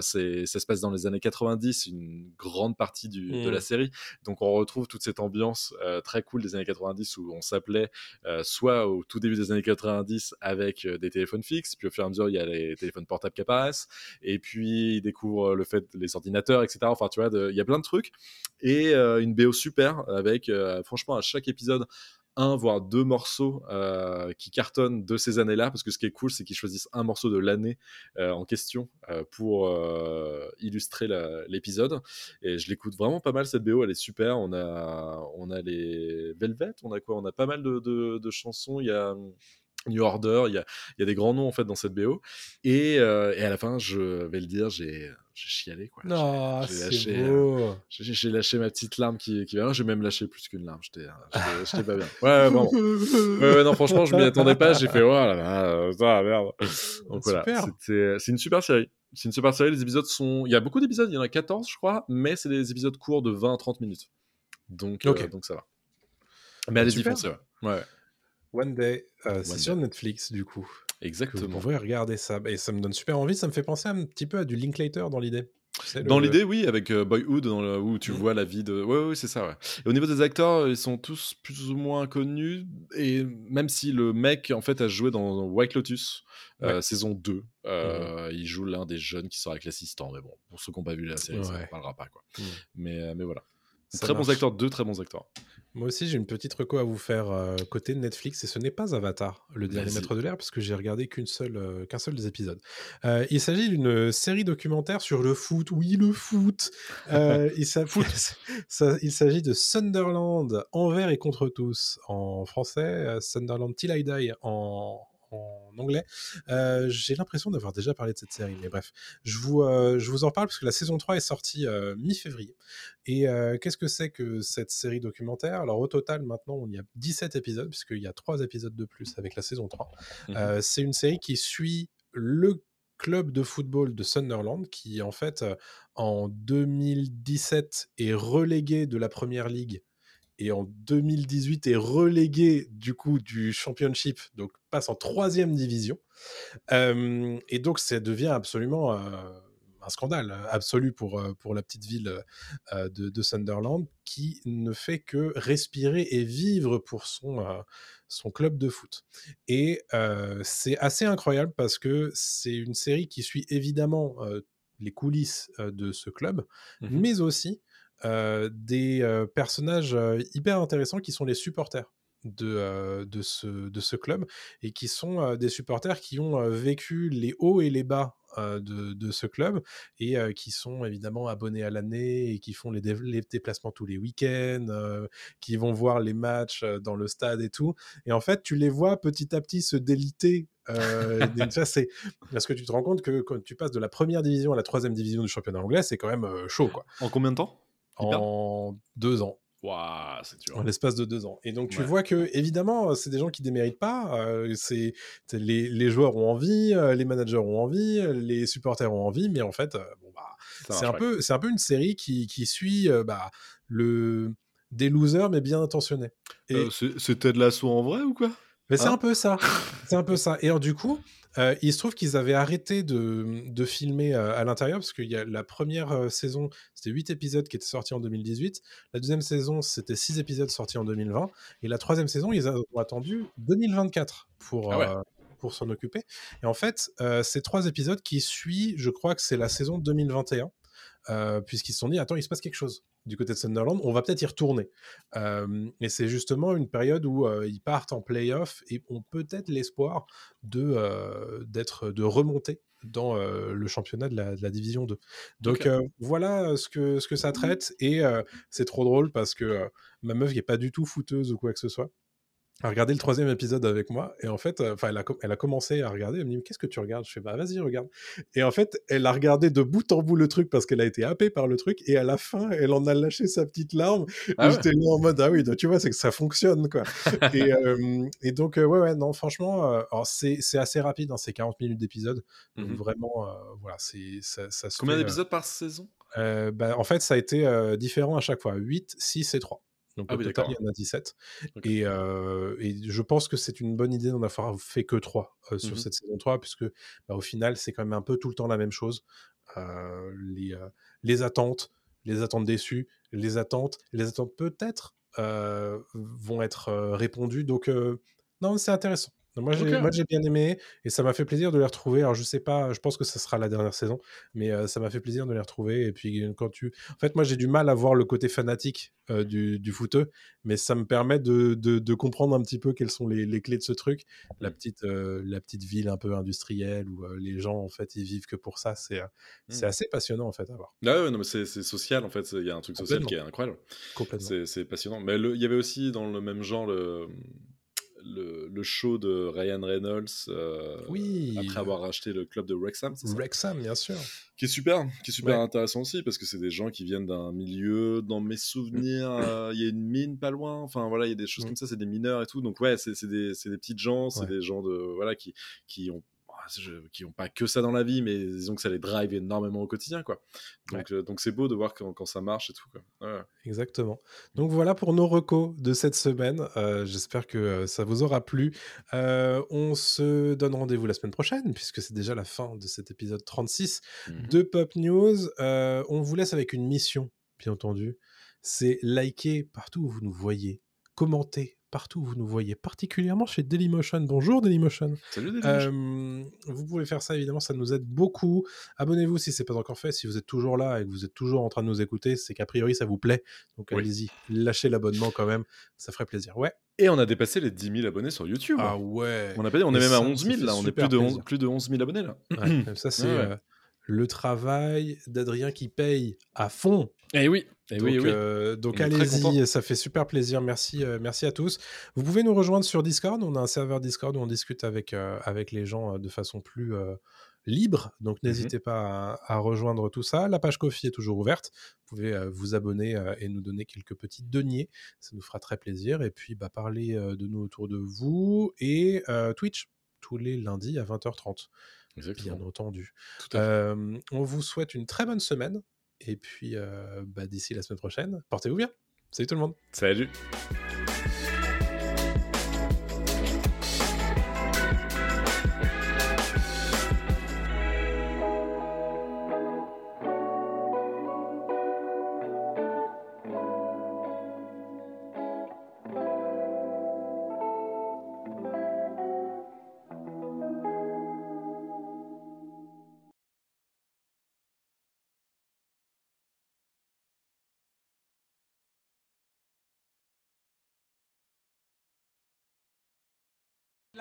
c'est ça se passe dans les années 90, une grande partie de la mmh. série. Donc on retrouve toute cette ambiance euh, très cool des années 90 où on s'appelait euh, soit au tout début des années 90 avec euh, des téléphones fixes, puis au fur et à mesure il y a les téléphones portables qui apparaissent, et puis ils découvrent le fait les ordinateurs, etc. Enfin tu vois, il y a plein de trucs et une BO super avec franchement à chaque épisode un voire deux morceaux euh, qui cartonnent de ces années-là, parce que ce qui est cool, c'est qu'ils choisissent un morceau de l'année euh, en question euh, pour illustrer l'épisode. Et je l'écoute vraiment pas mal cette BO, elle est super. On a, on a les Velvet, on a quoi? On a pas mal de, de chansons. Il y a New Order, il y a, y a, des grands noms en fait dans cette BO. Et, euh, et à la fin, je vais le dire, j'ai chialé quoi. Non, j'ai lâché, euh, j'ai lâché ma petite larme qui, qui J'ai même lâché plus qu'une larme. J'étais pas bien. Ouais, bon. ouais, non, franchement, je m'y attendais pas. J'ai fait, oh là là, ça, merde. Donc voilà, c'est une super série. C'est une super série. Les épisodes sont. Il y a beaucoup d'épisodes, il y en a 14, je crois, mais c'est des épisodes courts de 20-30 minutes. Donc, euh, donc ça va. Mais allez-y, foncez, ouais. ouais. One Day, euh, c'est sur Netflix du coup. Exactement. Vous pouvez regarder ça. Et ça me donne super envie. Ça me fait penser un petit peu à du Linklater dans l'idée. Dans l'idée, oui, avec euh, Boyhood, dans où tu mmh. vois la vie de. Ouais, ouais, c'est ça, ouais. Et au niveau des acteurs, ils sont tous plus ou moins connus. Et même si le mec, en fait, a joué dans White Lotus, euh, saison 2, mmh il joue l'un des jeunes qui sera avec l'assistant. Mais bon, pour ceux qui n'ont pas vu la série, ça ne parlera pas, quoi. Mmh. Mais, mais voilà. Très bons acteurs, deux très bons acteurs. Moi aussi, j'ai une petite reco à vous faire euh, côté Netflix, et ce n'est pas Avatar, le dernier maître de l'air, parce que j'ai regardé qu'une seule, euh, qu'un seul des épisodes. Euh, il s'agit d'une série documentaire sur le foot. Oui, le foot. il s'agit de Sunderland envers et contre tous en français, Sunderland Till I Die en, en anglais. Euh, j'ai l'impression d'avoir déjà parlé de cette série, mais bref, je vous, euh, je vous en parle parce que la saison 3 est sortie euh, mi-février. Et qu'est-ce que c'est que cette série documentaire? Alors au total, maintenant, on y a 17 épisodes, puisqu'il y a 3 épisodes de plus avec la saison 3. Mmh c'est une série qui suit le club de football de Sunderland qui en fait en 2017 est relégué de la première ligue et en 2018 est relégué du coup du championship, donc passe en troisième division. Euh, et donc ça devient absolument euh, un scandale absolu pour, euh, pour la petite ville de, de, Sunderland qui ne fait que respirer et vivre pour son, son club de foot. Et c'est assez incroyable parce que c'est une série qui suit évidemment les coulisses de ce club, mmh mais aussi des personnages hyper intéressants qui sont les supporters de, de, ce, de ce club et qui sont des supporters qui ont vécu les hauts et les bas de, de, ce club et qui sont évidemment abonnés à l'année et qui font les, les déplacements tous les week-ends, qui vont voir les matchs dans le stade et tout. Et en fait, tu les vois petit à petit se déliter. c'est parce que tu te rends compte que quand tu passes de la première division à la troisième division du championnat anglais, c'est quand même chaud, quoi. En combien de temps? En deux ans. Wow, c'est dur. En l'espace de deux ans. Et donc, tu vois que, évidemment, c'est des gens qui déméritent pas. Euh, c'est les, les, joueurs ont envie, euh, les managers ont envie, les supporters ont envie, mais en fait, euh, bon, bah, c'est un, peu, c'est un peu une série qui, qui suit bah, le, des losers, mais bien intentionnés. C'était de l'assaut en vrai ou quoi? Mais c'est hein? un peu ça. C'est un peu ça. Et alors, du coup, euh, il se trouve qu'ils avaient arrêté de, de filmer euh, à l'intérieur parce qu'il y a la première euh, saison, c'était 8 épisodes qui étaient sortis en 2018. La deuxième saison, c'était 6 épisodes sortis en 2020. Et la troisième saison, ils ont attendu 2024 pour, ah pour s'en occuper. Et en fait, ces trois épisodes qui suivent, je crois que c'est la saison 2021. puisqu'ils se sont dit, attends, il se passe quelque chose du côté de Sunderland, on va peut-être y retourner. et c'est justement une période où ils partent en playoff et ont peut-être l'espoir de, d'être, de remonter dans le championnat de la, division 2. Donc voilà ce que, ce que ça traite et c'est trop drôle parce que ma meuf qui est pas du tout fouteuse ou quoi que ce soit, a regardé le troisième épisode avec moi et en fait, euh, enfin, elle, a, elle a commencé à regarder. Elle me dit qu'est-ce que tu regardes? Je fais bah vas-y regarde. Et en fait, elle a regardé de bout en bout le truc parce qu'elle a été happée par le truc et à la fin, elle en a lâché sa petite larme. Ah J'étais là en mode ah oui, tu vois, c'est que ça fonctionne quoi. et, euh, et, donc euh, ouais ouais non franchement, c'est assez rapide, hein, c'est 40 minutes d'épisode. Donc mmh vraiment voilà c'est ça, ça Combien d'épisodes par saison? bah, en fait, ça a été différent à chaque fois 8, 6 et 3. Donc ah au total, il y en a 17. Et, et, je pense que c'est une bonne idée d'en avoir fait que 3 sur mmh cette saison 3, puisque bah, au final, c'est quand même un peu tout le temps la même chose. les, les attentes, les attentes déçues, les attentes, les attentes peut-être vont être répondues. Donc, non, c'est intéressant. Moi, j'ai bien aimé et ça m'a fait plaisir de les retrouver. Alors, je sais pas, je pense que ça sera la dernière saison, mais ça m'a fait plaisir de les retrouver. Et puis, quand tu. En fait, moi, j'ai du mal à voir le côté fanatique du, du footeux, mais ça me permet de, de, comprendre un petit peu quelles sont les, les clés de ce truc. La petite, la petite ville un peu industrielle où les gens, en fait, ils vivent que pour ça. C'est c'est mmh. assez passionnant, en fait, à voir. Ah ouais, non, mais c'est social, en fait. Il y a un truc social qui est incroyable. Complètement. C'est passionnant. Mais il y avait aussi dans le même genre le le, show de Ryan Reynolds euh, oui. après avoir racheté le club de Wrexham. Wrexham, bien sûr. Qui est super, qui est super intéressant aussi parce que c'est des gens qui viennent d'un milieu, dans mes souvenirs, mm. euh, il y a une mine pas loin. Enfin voilà, il y a des choses mm. comme ça, c'est des mineurs et tout. Donc ouais, c'est des, des petites gens, c'est des gens de voilà qui qui ont qui n'ont pas que ça dans la vie, mais disons que ça les drive énormément au quotidien, quoi. Donc, euh, donc c'est beau de voir quand, quand, ça marche et tout, quoi. Exactement. Donc voilà pour nos recos de cette semaine. Euh, j'espère que euh, ça vous aura plu. on se donne rendez-vous la semaine prochaine, puisque c'est déjà la fin de cet épisode 36 mmh de Pop News. on vous laisse avec une mission, bien entendu. C'est liker partout où vous nous voyez, commenter partout où vous nous voyez, particulièrement chez Dailymotion. Bonjour Dailymotion. Salut Dailymotion. Euh, vous pouvez faire ça évidemment, ça nous aide beaucoup. Abonnez-vous si c'est pas encore fait. Si vous êtes toujours là et que vous êtes toujours en train de nous écouter, c'est qu'a priori ça vous plaît. Donc allez-y, lâchez l'abonnement quand même, ça ferait plaisir. Ouais. Et on a dépassé les 10 000 abonnés sur YouTube. Ah ouais. On, a on est même à 11 000 là, on est plus de, 11, plus de 11 000 abonnés là. ça c'est euh, le travail d'Adrien qui paye à fond. Eh oui, et donc, oui, euh, donc allez-y, ça fait super plaisir. Merci, euh, merci à tous. Vous pouvez nous rejoindre sur Discord. On a un serveur Discord où on discute avec, euh, avec les gens de façon plus libre. Donc mmh n'hésitez pas à, rejoindre tout ça. La page Kofi est toujours ouverte. Vous pouvez vous abonner et nous donner quelques petits deniers. Ça nous fera très plaisir. Et puis bah, parler de nous autour de vous. Et Twitch, tous les lundis à 20h30. Bien entendu. on vous souhaite une très bonne semaine. Et puis, bah, d'ici la semaine prochaine, portez-vous bien. Salut tout le monde. Salut.